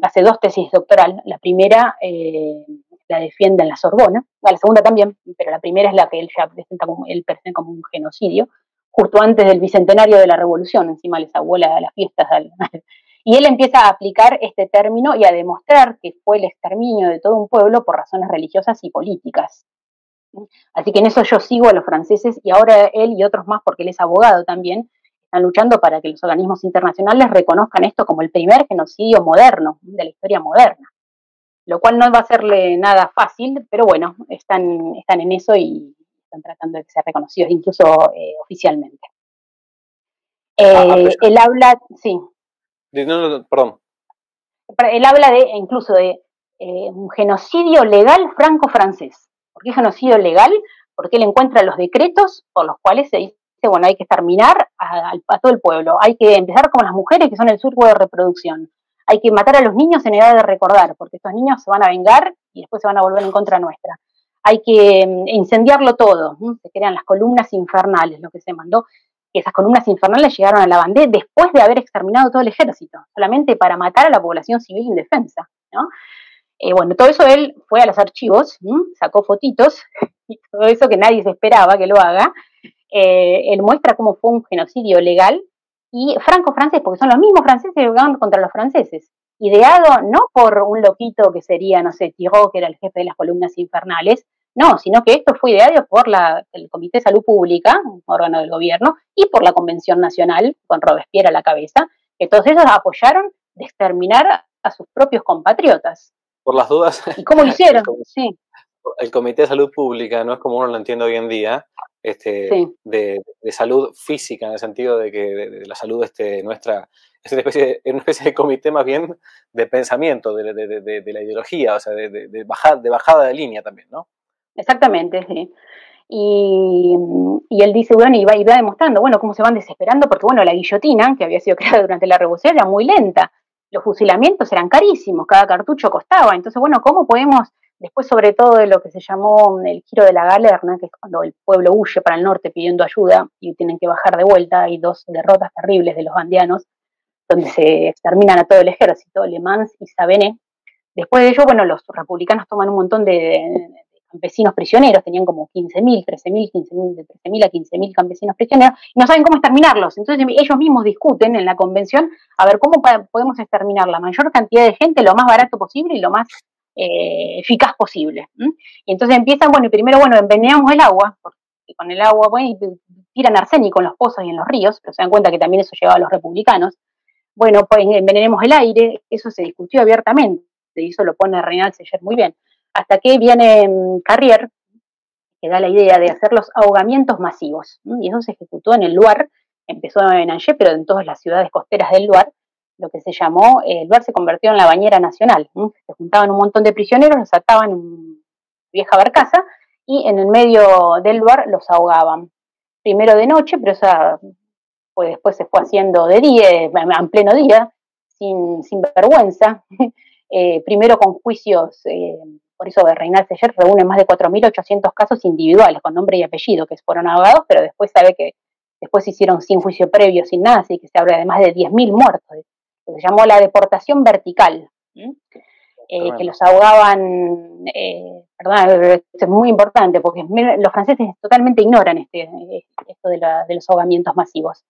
hace, dos tesis doctoral. La primera eh, la defiende en la Sorbona, la segunda también, pero la primera es la que él ya presenta como, él presenta como un genocidio, justo antes del bicentenario de la Revolución, encima les abuela de las fiestas. y él empieza a aplicar este término y a demostrar que fue el exterminio de todo un pueblo por razones religiosas y políticas. Así que en eso yo sigo a los franceses y ahora él y otros más, porque él es abogado también, están luchando para que los organismos internacionales reconozcan esto como el primer genocidio moderno, de la historia moderna. Lo cual no va a serle nada fácil, pero bueno, están, están en eso y están tratando de ser reconocidos incluso eh, oficialmente. Ah, eh, él habla, sí. perdón. Él habla de incluso de eh, un genocidio legal franco-francés. ¿Por qué genocidio legal? Porque él encuentra los decretos por los cuales se dice, bueno, hay que exterminar a, todo el pueblo, hay que empezar con las mujeres que son el surco de reproducción, hay que matar a los niños en edad de recordar, porque estos niños se van a vengar y después se van a volver en contra nuestra. Hay que mm, incendiarlo todo, se crean las columnas infernales, lo que se mandó, que esas columnas infernales llegaron a la bandera después de haber exterminado todo el ejército, solamente para matar a la población civil indefensa. ¿no? Eh, bueno, todo eso él fue a los archivos, sacó fotitos, y todo eso que nadie se esperaba que lo haga. Eh, él muestra cómo fue un genocidio legal y franco-francés, porque son los mismos franceses que van contra los franceses. Ideado no por un loquito que sería, no sé, Tiró, que era el jefe de las columnas infernales, no, sino que esto fue ideado por el Comité de Salud Pública, un órgano del gobierno, y por la Convención Nacional, con Robespierre a la cabeza, que todos ellos apoyaron de exterminar a sus propios compatriotas por las dudas. ¿Y cómo lo hicieron? el, sí. El Comité de Salud Pública no es como uno lo entiende hoy en día, este, de, salud física, en el sentido de que de, la salud este, nuestra es una, especie de, una especie de comité más bien de pensamiento, de, la ideología, o sea, de, bajada, de bajada de línea también, ¿no? Exactamente, sí. Y, él dice, bueno, y va, y va demostrando, bueno, cómo se van desesperando, porque bueno, la guillotina, que había sido creada durante la revolución, era muy lenta. Los fusilamientos eran carísimos, cada cartucho costaba. Entonces, bueno, ¿cómo podemos, después sobre todo de lo que se llamó el giro de la galerna, que es cuando el pueblo huye para el norte pidiendo ayuda y tienen que bajar de vuelta, hay dos derrotas terribles de los bandianos, donde se exterminan a todo el ejército, Le Mans y Sabené. Después de ello, bueno, los republicanos toman un montón de, campesinos prisioneros, tenían como 15.000, 13.000, 15.000, de 13.000 a 15.000 campesinos prisioneros, y no saben cómo exterminarlos. Entonces ellos mismos discuten en la convención a ver cómo podemos exterminar la mayor cantidad de gente lo más barato posible y lo más eh, eficaz posible. Y entonces empiezan, bueno, y primero, bueno, envenenamos el agua, porque con el agua, bueno, y tiran arsénico en los pozos y en los ríos, pero se dan cuenta que también eso llevaba a los republicanos. Bueno, pues envenenemos el aire, eso se discutió abiertamente, y eso lo pone Reinald Seller muy bien hasta que viene mm, Carrier, que da la idea de hacer los ahogamientos masivos. Y eso se ejecutó en el Luar, empezó en Angers, pero en todas las ciudades costeras del Luar, lo que se llamó, eh, el Luar se convirtió en la bañera nacional. Se juntaban un montón de prisioneros, los ataban en vieja barcaza y en el medio del Luar los ahogaban. Primero de noche, pero esa, pues después se fue haciendo de día, en pleno día, sin, sin vergüenza. Eh, primero con juicios eh, por eso Reinal Seller reúne más de 4.800 casos individuales con nombre y apellido que fueron abogados, pero después sabe que después se hicieron sin juicio previo, sin nada, así que se habla de más de 10.000 muertos. Se llamó la deportación vertical, eh, que los ahogaban, eh, perdón, esto es muy importante porque los franceses totalmente ignoran este, esto de, los ahogamientos masivos,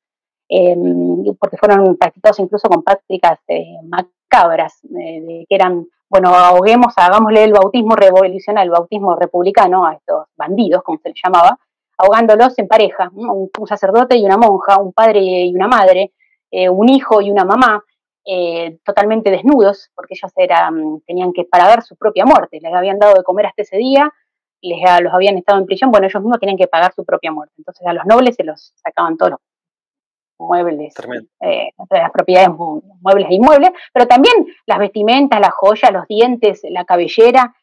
em, porque fueron practicados incluso con prácticas eh, macabras, que eran bueno, ahoguemos, hagámosle el bautismo revolucionario, el bautismo republicano a estos bandidos, como se les llamaba, ahogándolos en pareja, un, sacerdote y una monja, un padre y una madre, eh, un hijo y una mamá, eh, totalmente desnudos, porque ellos eran, tenían que pagar su propia muerte, les habían dado de comer hasta ese día, les, los habían estado en prisión, bueno, ellos mismos tenían que pagar su propia muerte. Entonces a los nobles se los sacaban todos muebles, eh, las propiedades muebles e inmuebles, pero también las vestimentas, las joyas, los dientes, la cabellera,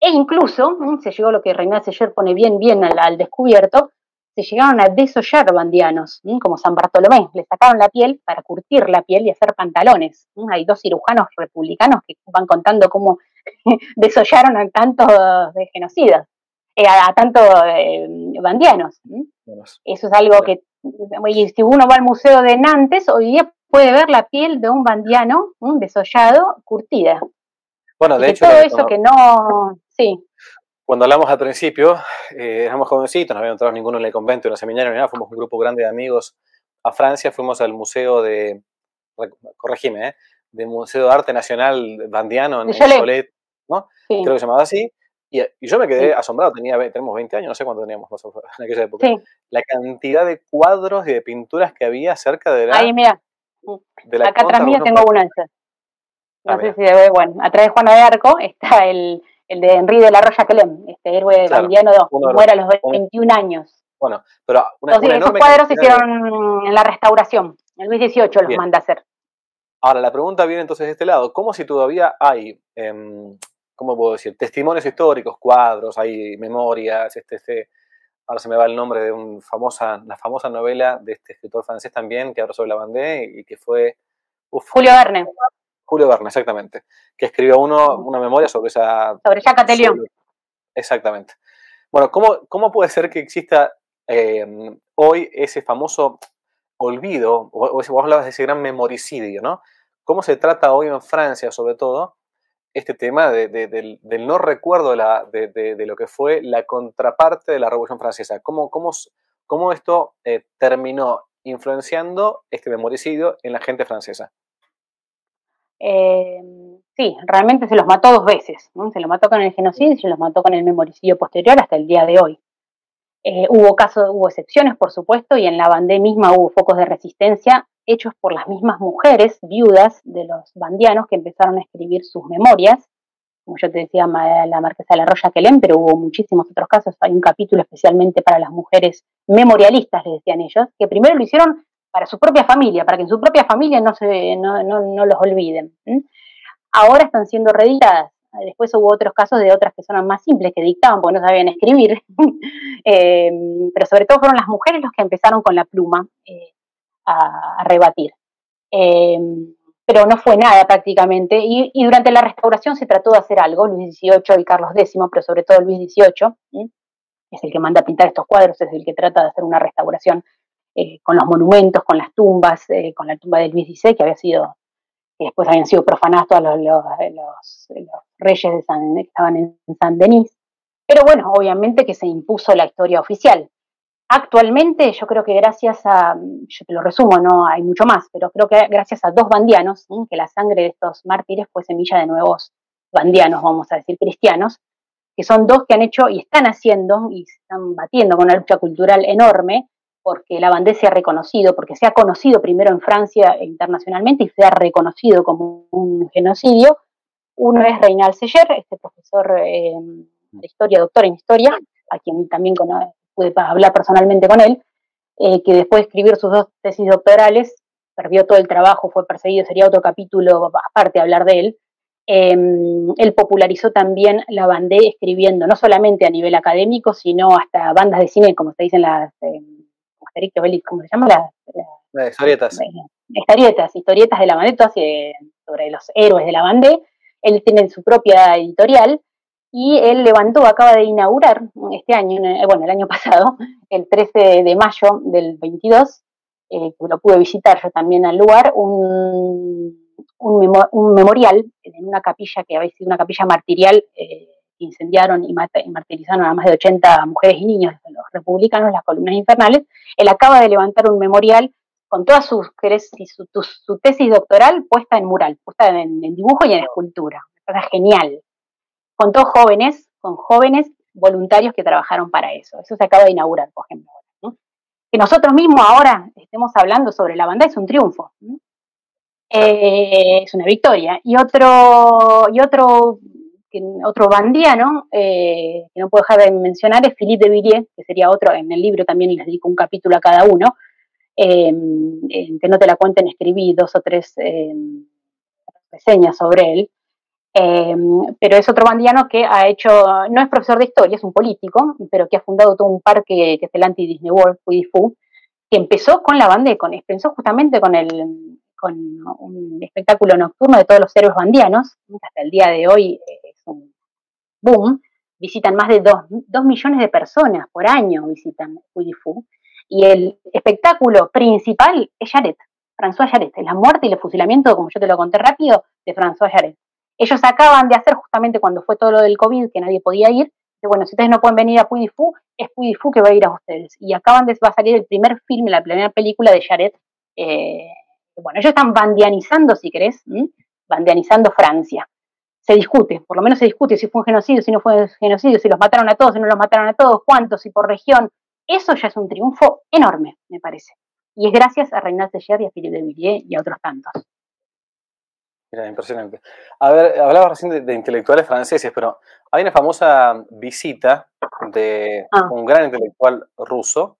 e incluso, mm, se llegó lo que Reina ayer pone bien, bien al, descubierto, se llegaron a desollar bandianos, mm, como San Bartolomé, le sacaron la piel para curtir la piel y hacer pantalones. Mm, hay dos cirujanos republicanos que van contando cómo desollaron a tantos genocidas, eh, a, tantos eh, bandianos. Eso es algo que y si uno va al Museo de Nantes, hoy día puede ver la piel de un bandiano, un desollado, curtida. Bueno, de hecho. Todo eso que no. Sí. Cuando hablamos al principio, eh, éramos jovencitos, no habíamos entrado ninguno en el convento, en el seminario, ni nada, fuimos un grupo grande de amigos a Francia, fuimos al Museo de. Corregime, ¿eh? Del Museo de Arte Nacional Bandiano en, Solet, ¿no? Creo que se llamaba así. Y, yo me quedé asombrado, tenía, tenemos 20 años, no sé cuánto teníamos en aquella época. La cantidad de cuadros y de pinturas que había cerca de la. Ahí, mira. Acá atrás mío tengo una de No ah, sé si ve, bueno, atrás de Juana de Arco está el, el de Henry de la Roya Quelem, este héroe claro, 2, muere a los 21 años. Bueno, pero una, Entonces, esos cuadros se hicieron en la restauración, en el 2018 los manda a hacer. Ahora, la pregunta viene entonces de este lado, ¿cómo si todavía hay eh, ¿cómo puedo decir? Testimonios históricos, cuadros, hay memorias, este, este, ahora se me va el nombre de un famosa, la famosa novela de este escritor francés también, que ahora sobre la bandé y que fue... Julio Verne. Julio Verne, exactamente, que escribió uno, una memoria sobre esa... Sobre Jacques Attelion. exactamente. Bueno, ¿cómo, ¿cómo puede ser que exista eh, hoy ese famoso olvido, o, o vos hablabas de ese gran memoricidio, ¿no? ¿Cómo se trata hoy en Francia, sobre todo, este tema del, no recuerdo de, lo que fue la contraparte de la Revolución Francesa. ¿Cómo, cómo, esto eh, terminó influenciando este memoricidio en la gente francesa? Eh, sí, realmente se los mató dos veces. Se los mató con el genocidio y se los mató con el memoricidio posterior hasta el día de hoy. Eh, hubo casos, hubo excepciones, por supuesto, y en la bandera misma hubo focos de resistencia hechos por las mismas mujeres viudas de los bandianos que empezaron a escribir sus memorias, como yo te decía, la marquesa de la Roya Quelén, pero hubo muchísimos otros casos, hay un capítulo especialmente para las mujeres memorialistas, le decían ellos, que primero lo hicieron para su propia familia, para que en su propia familia no, se, no, los olviden. Ahora están siendo reeditadas, Después hubo otros casos de otras son más simples, que dictaban porque no sabían escribir, eh, pero sobre todo fueron las mujeres los que empezaron con la pluma eh, a, rebatir. Eh, pero no fue nada prácticamente, y, durante la restauración se trató de hacer algo, Luis XVIII y Carlos X, pero sobre todo Luis XVIII, es el que manda pintar estos cuadros, es el que trata de hacer una restauración con los monumentos, con las tumbas, con la tumba de Luis XVI, que había sido que después habían sido profanados todos los, reyes de San, que estaban en San Denis. Pero bueno, obviamente que se impuso la historia oficial. Actualmente yo creo que gracias a, yo te lo resumo, no hay mucho más, pero creo que gracias a dos bandianos, que la sangre de estos mártires fue semilla de nuevos bandianos, vamos a decir, cristianos, que son dos que han hecho y están haciendo y están batiendo con una lucha cultural enorme porque la bandera se ha reconocido, porque se ha conocido primero en Francia e internacionalmente y se ha reconocido como un genocidio. Uno es Reinald Seller, este profesor eh, de historia, doctor en historia, a quien también pude hablar personalmente con él, eh, que después de escribir sus dos tesis doctorales, perdió todo el trabajo, fue perseguido, sería otro capítulo aparte hablar de él. Em, él popularizó también la bandera escribiendo no solamente a nivel académico, sino hasta bandas de cine, como se dicen las... Em, ¿cómo se llama? Las, historietas. Historietas, historietas de la bandera, sobre los héroes de la bandera. Él tiene su propia editorial y él levantó, acaba de inaugurar este año, eh, bueno, el año pasado, el 13 de mayo del 22, eh, lo pude visitar yo también al lugar, un, un, memorial en una capilla que había sido una capilla martirial eh, incendiaron y, martirizaron a más de 80 mujeres y niños, los republicanos, las columnas infernales, él acaba de levantar un memorial con todas sus su, su, tesis doctoral puesta en mural, puesta en, dibujo y en escultura. Genial. Con todos jóvenes, con jóvenes voluntarios que trabajaron para eso. Eso se acaba de inaugurar, por ejemplo. Que nosotros mismos ahora estemos hablando sobre la banda es un triunfo. Eh, es una victoria. Y otro, y otro otro bandiano, eh, que no puedo dejar de mencionar, es Philippe de Villiers, que sería otro, en el libro también les dedico un capítulo a cada uno, eh, que no te la cuenten, escribí dos o tres reseñas sobre él, pero es otro bandiano que ha hecho, no es profesor de historia, es un político, pero que ha fundado todo un parque que es el Anti-Disney World, Fu, que empezó con la banda, empezó justamente con el con un espectáculo nocturno de todos los héroes bandianos, hasta el día de hoy boom, visitan más de 2 millones de personas por año, visitan Fu. Y el espectáculo principal es Jaret, François Jaret, es la muerte y el fusilamiento, como yo te lo conté rápido, de François Jaret. Ellos acaban de hacer justamente cuando fue todo lo del COVID, que nadie podía ir, que bueno, si ustedes no pueden venir a Fu, es Fu que va a ir a ustedes. Y acaban de, va a salir el primer film, la primera película de Jaret. Eh, bueno, ellos están bandianizando, si querés, bandianizando Francia se discute, por lo menos se discute si fue un genocidio, si no fue un genocidio, si los mataron a todos, si no los mataron a todos, cuántos y por región. Eso ya es un triunfo enorme, me parece. Y es gracias a Reinald Teller y a Philippe de Villiers y a otros tantos. Mira, impresionante. A ver, hablaba recién de, intelectuales franceses, pero hay una famosa visita de ah. un gran intelectual ruso,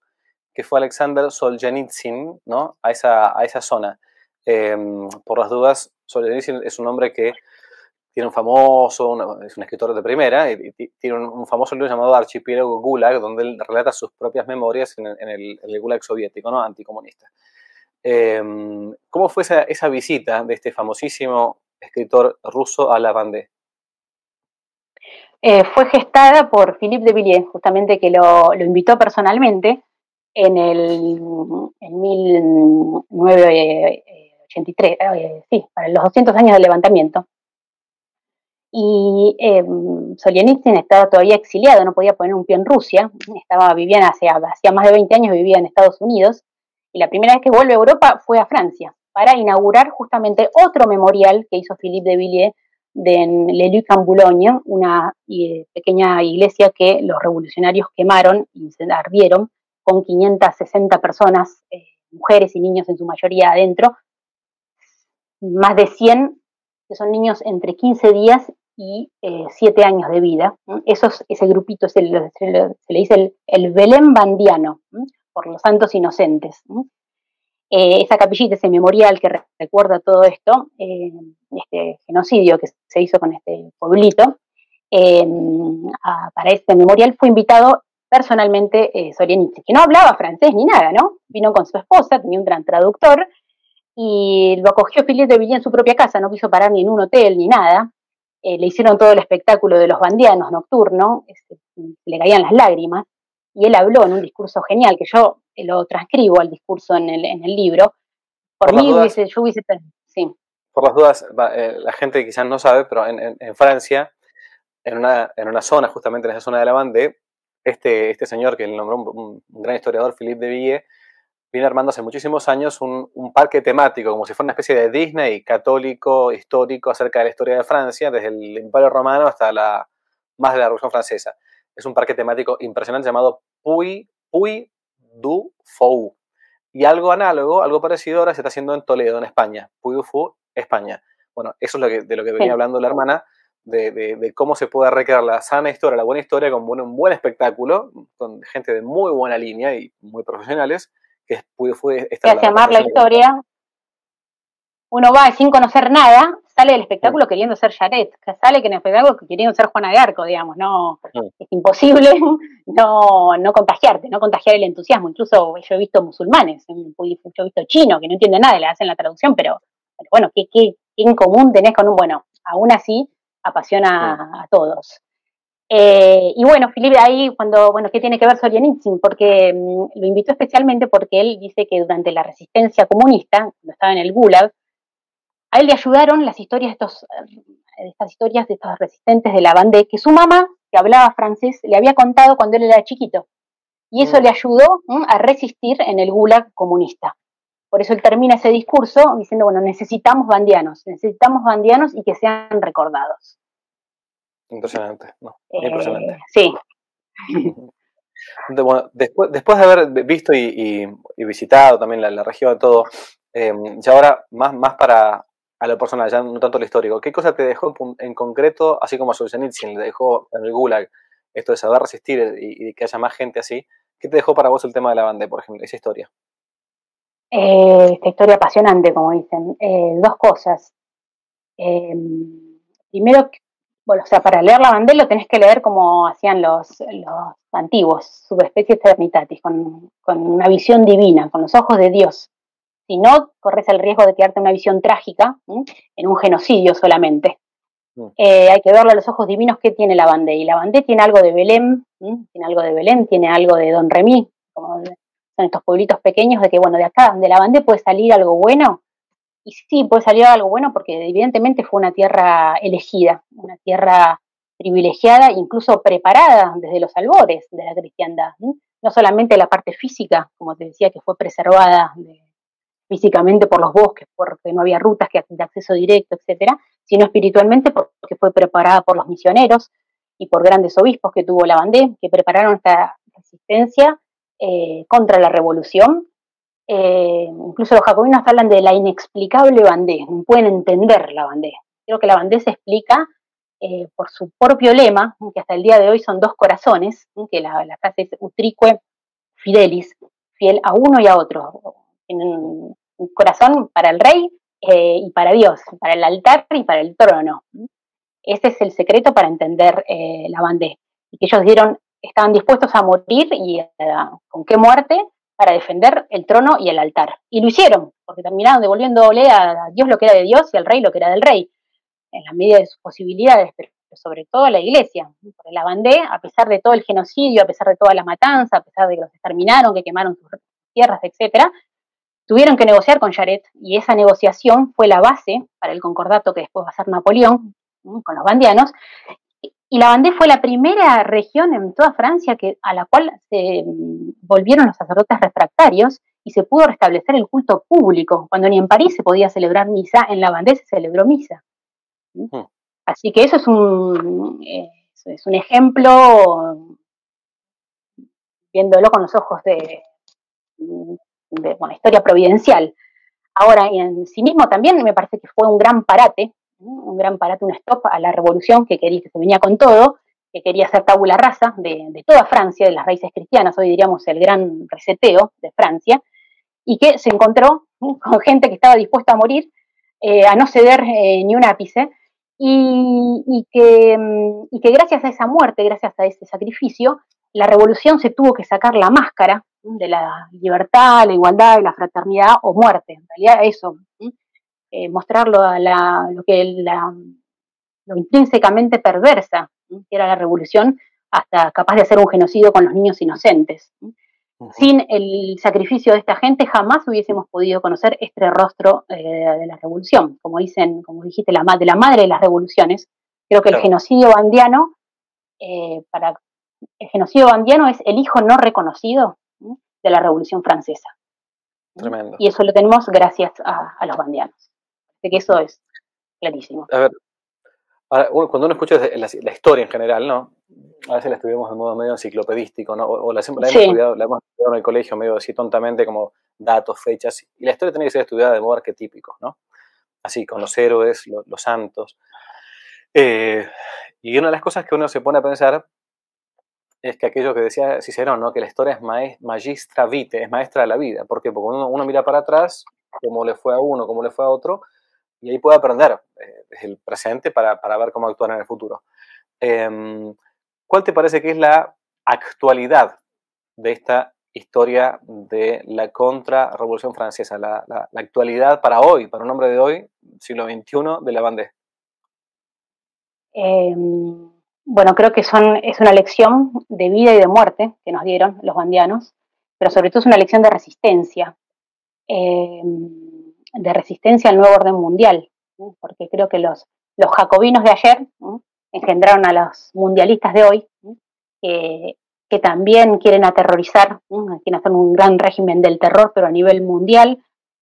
que fue Alexander Solzhenitsyn, ¿no? A esa, a esa zona. Em, por las dudas, Solzhenitsyn es un hombre que tiene un famoso, es un escritor de primera, y, tiene un, famoso libro llamado Archipiélago Gulag, donde él relata sus propias memorias en el, Gulag soviético, ¿no? anticomunista. Em, ¿Cómo fue esa, visita de este famosísimo escritor ruso a la Vendée? Eh, fue gestada por Philippe de Villiers, justamente que lo, invitó personalmente en el en 1983, eh, sí, para los 200 años del levantamiento y eh, estaba todavía exiliado, no podía poner un pie en Rusia, estaba, vivía hacía, hacía más de 20 años, vivía en Estados Unidos, y la primera vez que vuelve a Europa fue a Francia, para inaugurar justamente otro memorial que hizo Philippe de Villiers de Le Luc en Boulogne, una eh, pequeña iglesia que los revolucionarios quemaron y se ardieron con 560 personas, eh, mujeres y niños en su mayoría adentro, más de 100 que son niños entre 15 días y eh, siete años de vida. ese grupito se le, dice el, Belén Bandiano, por los santos inocentes. Eh, esa capillita, ese memorial que recuerda todo esto, eh, este genocidio que se hizo con este pueblito, para este memorial fue invitado personalmente eh, que no hablaba francés ni nada, ¿no? Vino con su esposa, tenía un gran traductor, y lo acogió Philippe de Villiers en su propia casa, no quiso parar ni en un hotel ni nada. Le hicieron todo el espectáculo de los bandianos nocturno, este, le caían las lágrimas, y él habló en un discurso genial, que yo lo transcribo al discurso en el, en el libro. Por, mí hubiese, yo hubiese... Sí. Por las dudas, eh, la gente quizás no sabe, pero en, en, Francia, en una, en una zona, justamente en esa zona de la Vendée, este, este señor, que le nombró un, gran historiador, Philippe de Ville, viene armando hace muchísimos años un, parque temático, como si fuera una especie de Disney católico, histórico, acerca de la historia de Francia, desde el Imperio Romano hasta la más de la Revolución Francesa. Es un parque temático impresionante llamado Puy, Puy du Fou. Y algo análogo, algo parecido ahora se está haciendo en Toledo, en España. Puy du Fou, España. Bueno, eso es lo que, de lo que venía hablando la hermana de, cómo se puede recrear la sana historia, la buena historia con un buen espectáculo, con gente de muy buena línea y muy profesionales, que fue, fue esta... Que llamar la historia, uno va sin conocer nada, sale del espectáculo queriendo ser Jaret, sale que en el espectáculo queriendo ser Juana de Arco, digamos, no, es imposible no, no contagiarte, no contagiar el entusiasmo, incluso yo he visto musulmanes, yo he visto chinos que no entienden nada, le hacen la traducción, pero, bueno, ¿qué, ¿qué, en común tenés con un, bueno, aún así apasiona a todos. Eh, y bueno, Felipe, ahí cuando, bueno, ¿qué tiene que ver Solzhenitsyn? Porque mm, lo invitó especialmente porque él dice que durante la resistencia comunista, cuando estaba en el Gulag, a él le ayudaron las historias de estos, eh, estas historias de estos resistentes de la Bandé, que su mamá, que hablaba francés, le había contado cuando él era chiquito. Y eso mm. le ayudó a resistir en el Gulag comunista. Por eso él termina ese discurso diciendo, bueno, necesitamos bandianos, necesitamos bandianos y que sean recordados. Impresionante, ¿no? Eh, impresionante. Sí. después, después de haber visto y, visitado también la, región y todo, eh, ya ahora más, más para a lo personal, ya no tanto lo histórico, ¿qué cosa te dejó en, concreto, así como a Solzhenitsyn le dejó en el Gulag, esto de saber resistir y, que haya más gente así, ¿qué te dejó para vos el tema de la banda, por ejemplo, esa historia? Eh, esta historia apasionante, como dicen. Eh, dos cosas. Eh, primero, bueno, o sea, para leer la bandera lo tenés que leer como hacían los, los antiguos, subespecies eternitatis, con, con, una visión divina, con los ojos de Dios. Si no, corres el riesgo de quedarte una visión trágica en un genocidio solamente. Mm. hay que verlo a los ojos divinos que tiene la bandera. Y la bandera tiene algo de Belén, tiene algo de Belén, tiene algo de Don Remí, como en estos pueblitos pequeños, de que, bueno, de acá, de la Bandé puede salir algo bueno. Y sí, puede salir algo bueno porque evidentemente fue una tierra elegida, una tierra privilegiada, incluso preparada desde los albores de la cristiandad. No, solamente la parte física, como te decía, que fue preservada físicamente por los bosques, porque no había rutas que, de acceso directo, etcétera, sino espiritualmente porque fue preparada por los misioneros y por grandes obispos que tuvo la Bandé, que prepararon esta resistencia eh, contra la revolución. Eh, incluso los jacobinos hablan de la inexplicable bandé, no pueden entender la bandé. Creo que la bandé se explica eh, por su propio lema, que hasta el día de hoy son dos corazones, que la, frase es utrique fidelis, fiel a uno y a otro. Un, corazón para el rey y para Dios, para el altar y para el trono. Ese es el secreto para entender la bandé. Y que ellos dieron estaban dispuestos a morir y eh, con qué muerte para defender el trono y el altar. Y lo hicieron, porque terminaron devolviéndole a Dios lo que era de Dios y al rey lo que era del rey, en la medida de sus posibilidades, pero sobre todo a la iglesia. Porque la bandé, a pesar de todo el genocidio, a pesar de toda la matanza, a pesar de que los exterminaron, que quemaron sus tierras, etcétera, tuvieron que negociar con Jaret y esa negociación fue la base para el concordato que después va a ser Napoleón con los bandianos y la Vendée fue la primera región en toda Francia que, a la cual se mm, volvieron los sacerdotes refractarios y se pudo restablecer el culto público. Cuando ni en París se podía celebrar misa, en la Vendée se celebró misa. ¿Mm? Hmm. Así que eso es un, eh, es un ejemplo, viéndolo con los ojos de, de bueno, historia providencial. Ahora, en sí mismo también me parece que fue un gran parate un gran parate, un stop a la revolución que, quería, que se venía con todo, que quería hacer tabula rasa de, toda Francia, de las raíces cristianas, hoy diríamos el gran reseteo de Francia, y que se encontró con gente que estaba dispuesta a morir, eh, a no ceder eh, ni un ápice, y, que, mm, y que gracias a esa muerte, gracias a ese sacrificio, la revolución se tuvo que sacar la máscara de la libertad, la igualdad la fraternidad o muerte. En realidad eso, eh, mostrarlo lo que la, intrínsecamente perversa que era la revolución, hasta capaz de hacer un genocidio con los niños inocentes. Sin el sacrificio de esta gente jamás hubiésemos podido conocer este rostro eh, de la revolución. Como dicen, como dijiste, la, de la madre de las revoluciones, creo que el genocidio bandiano, eh, para el genocidio bandiano es el hijo no reconocido de la Revolución Francesa. Tremendo. Y eso lo tenemos gracias a, los bandianos. Así que eso es clarísimo. A ver, cuando uno escucha la, historia en general, ¿no? A veces la estudiamos de modo medio enciclopedístico, ¿no? O, la, hemos estudiado, la hemos estudiado en el colegio medio así tontamente como datos, fechas. Y la historia tiene que ser estudiada de modo arquetípico, ¿no? Así, con los héroes, los, santos. Eh, y una de las cosas que uno se pone a pensar es que aquello que decía Cicerón, ¿no? que la historia es magistra vitae, es maestra de la vida. ¿Por qué? Porque uno, mira para atrás, cómo le fue a uno, cómo le fue a otro, y ahí puede aprender eh, el presente para, para, ver cómo actuar en el futuro. Em, ¿Cuál te parece que es la actualidad de esta historia de la contra-revolución francesa, la, la, actualidad para hoy, para un hombre de hoy, siglo XXI, de la Vendée? Em, bueno, creo que son, es una lección de vida y de muerte que nos dieron los bandianos, pero sobre todo es una lección de resistencia, eh, de resistencia al nuevo orden mundial, porque creo que los, los jacobinos de ayer engendraron a los mundialistas de hoy, que, también quieren aterrorizar, quieren hacer un gran régimen del terror, pero a nivel mundial,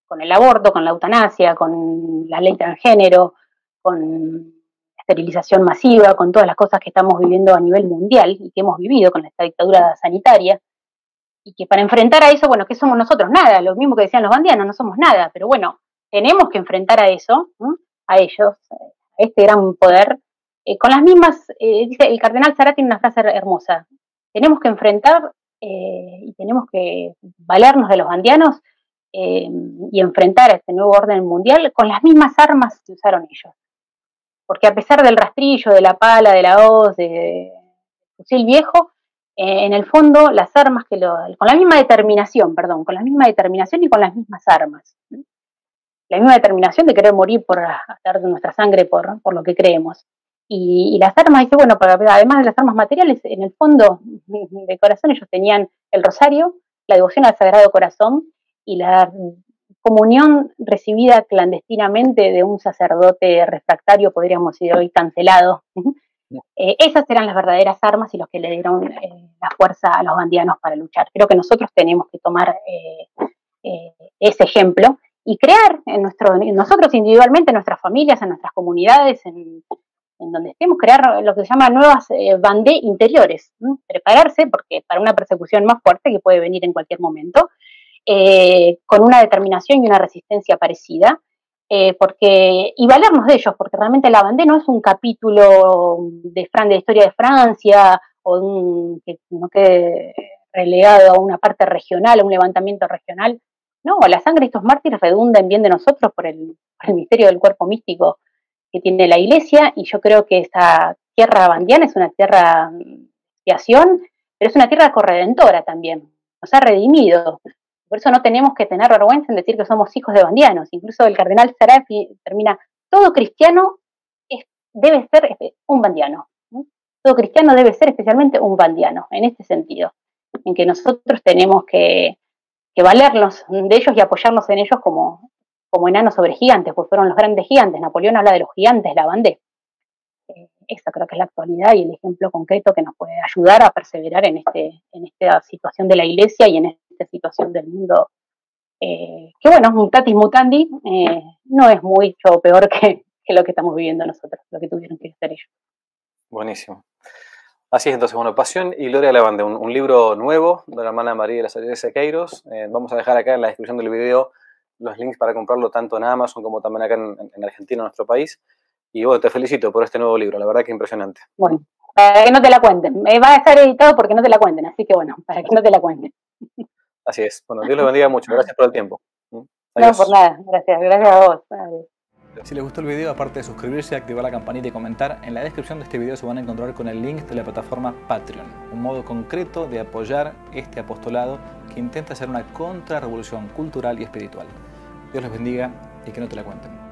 con el aborto, con la eutanasia, con la ley transgénero, con esterilización masiva, con todas las cosas que estamos viviendo a nivel mundial y que hemos vivido con esta dictadura sanitaria, y que para enfrentar a eso, bueno, ¿qué somos nosotros? Nada, lo mismo que decían los bandianos, no somos nada, pero bueno, tenemos que enfrentar a eso, a ellos, a este gran poder, eh, con las mismas, eh, dice el cardenal Sara tiene una frase hermosa, tenemos que enfrentar eh, y tenemos que valernos de los bandianos y enfrentar a este nuevo orden mundial con las mismas armas que usaron ellos. Porque a pesar del rastrillo, de la pala, de la hoz, del fusil viejo, eh, en el fondo las armas que lo, con la misma determinación, perdón, con la misma determinación y con las mismas armas. La misma determinación de querer morir por hacer de nuestra sangre por, por lo que creemos. Y, las armas, dice, bueno, además de las armas materiales, en el fondo de corazón ellos tenían el rosario, la devoción al Sagrado Corazón y la comunión recibida clandestinamente de un sacerdote refractario, podríamos decir hoy cancelado. Eh, esas eran las verdaderas armas y los que le dieron eh, la fuerza a los bandianos para luchar. Creo que nosotros tenemos que tomar eh, ese ejemplo y crear en nuestro, nosotros individualmente, en nuestras familias, en nuestras comunidades, en, donde estemos, crear lo que se llama nuevas bandé interiores. Prepararse porque para una persecución más fuerte que puede venir en cualquier momento, con una determinación y una resistencia parecida, eh, porque, y valernos de ellos, porque realmente la bandera no es un capítulo de, Fran, de historia de Francia o un, que no quede relegado a una parte regional, a un levantamiento regional. No, la sangre de estos mártires redunda en bien de nosotros por el, misterio del cuerpo místico que tiene la iglesia, y yo creo que esta tierra bandiana es una tierra de expiación, pero es una tierra corredentora también, nos ha redimido, por eso no tenemos que tener vergüenza en decir que somos hijos de bandianos. Incluso el cardenal Sarafi termina, todo cristiano debe ser este, un bandiano. Todo cristiano debe ser especialmente un bandiano, en este sentido, en que nosotros tenemos que, valernos de ellos y apoyarnos en ellos como, enanos sobre gigantes, pues fueron los grandes gigantes. Napoleón habla de los gigantes, la bandera. Eh, esa creo que es la actualidad y el ejemplo concreto que nos puede ayudar a perseverar en, este, en esta situación de la iglesia y en esta situación del mundo. Eh, que bueno, mutatis mutandi, eh, no es mucho peor que, lo que estamos viviendo nosotros, lo que tuvieron que hacer ellos. Buenísimo. Así es, entonces, bueno, Pasión y Gloria a la Banda, un, libro nuevo de la hermana María de la Salud de Sequeiros. Eh, vamos a dejar acá en la descripción del video los links para comprarlo tanto en Amazon como también acá en, en Argentina, en nuestro país. Y bueno, te felicito por este nuevo libro, la verdad que impresionante. Bueno, para que no te la cuenten. va a estar editado porque no te la cuenten, así que bueno, para que no te la cuenten. Así es. Bueno, Dios los bendiga mucho. Gracias por el tiempo. ¿Mm? No, por nada. Gracias. Gracias a vos. Si les gustó el video, aparte de suscribirse, activar la campanita y comentar, en la descripción de este video se van a encontrar con el link de la plataforma Patreon, un modo concreto de apoyar este apostolado que intenta hacer una contrarrevolución cultural y espiritual. Dios los bendiga y que no te la cuenten.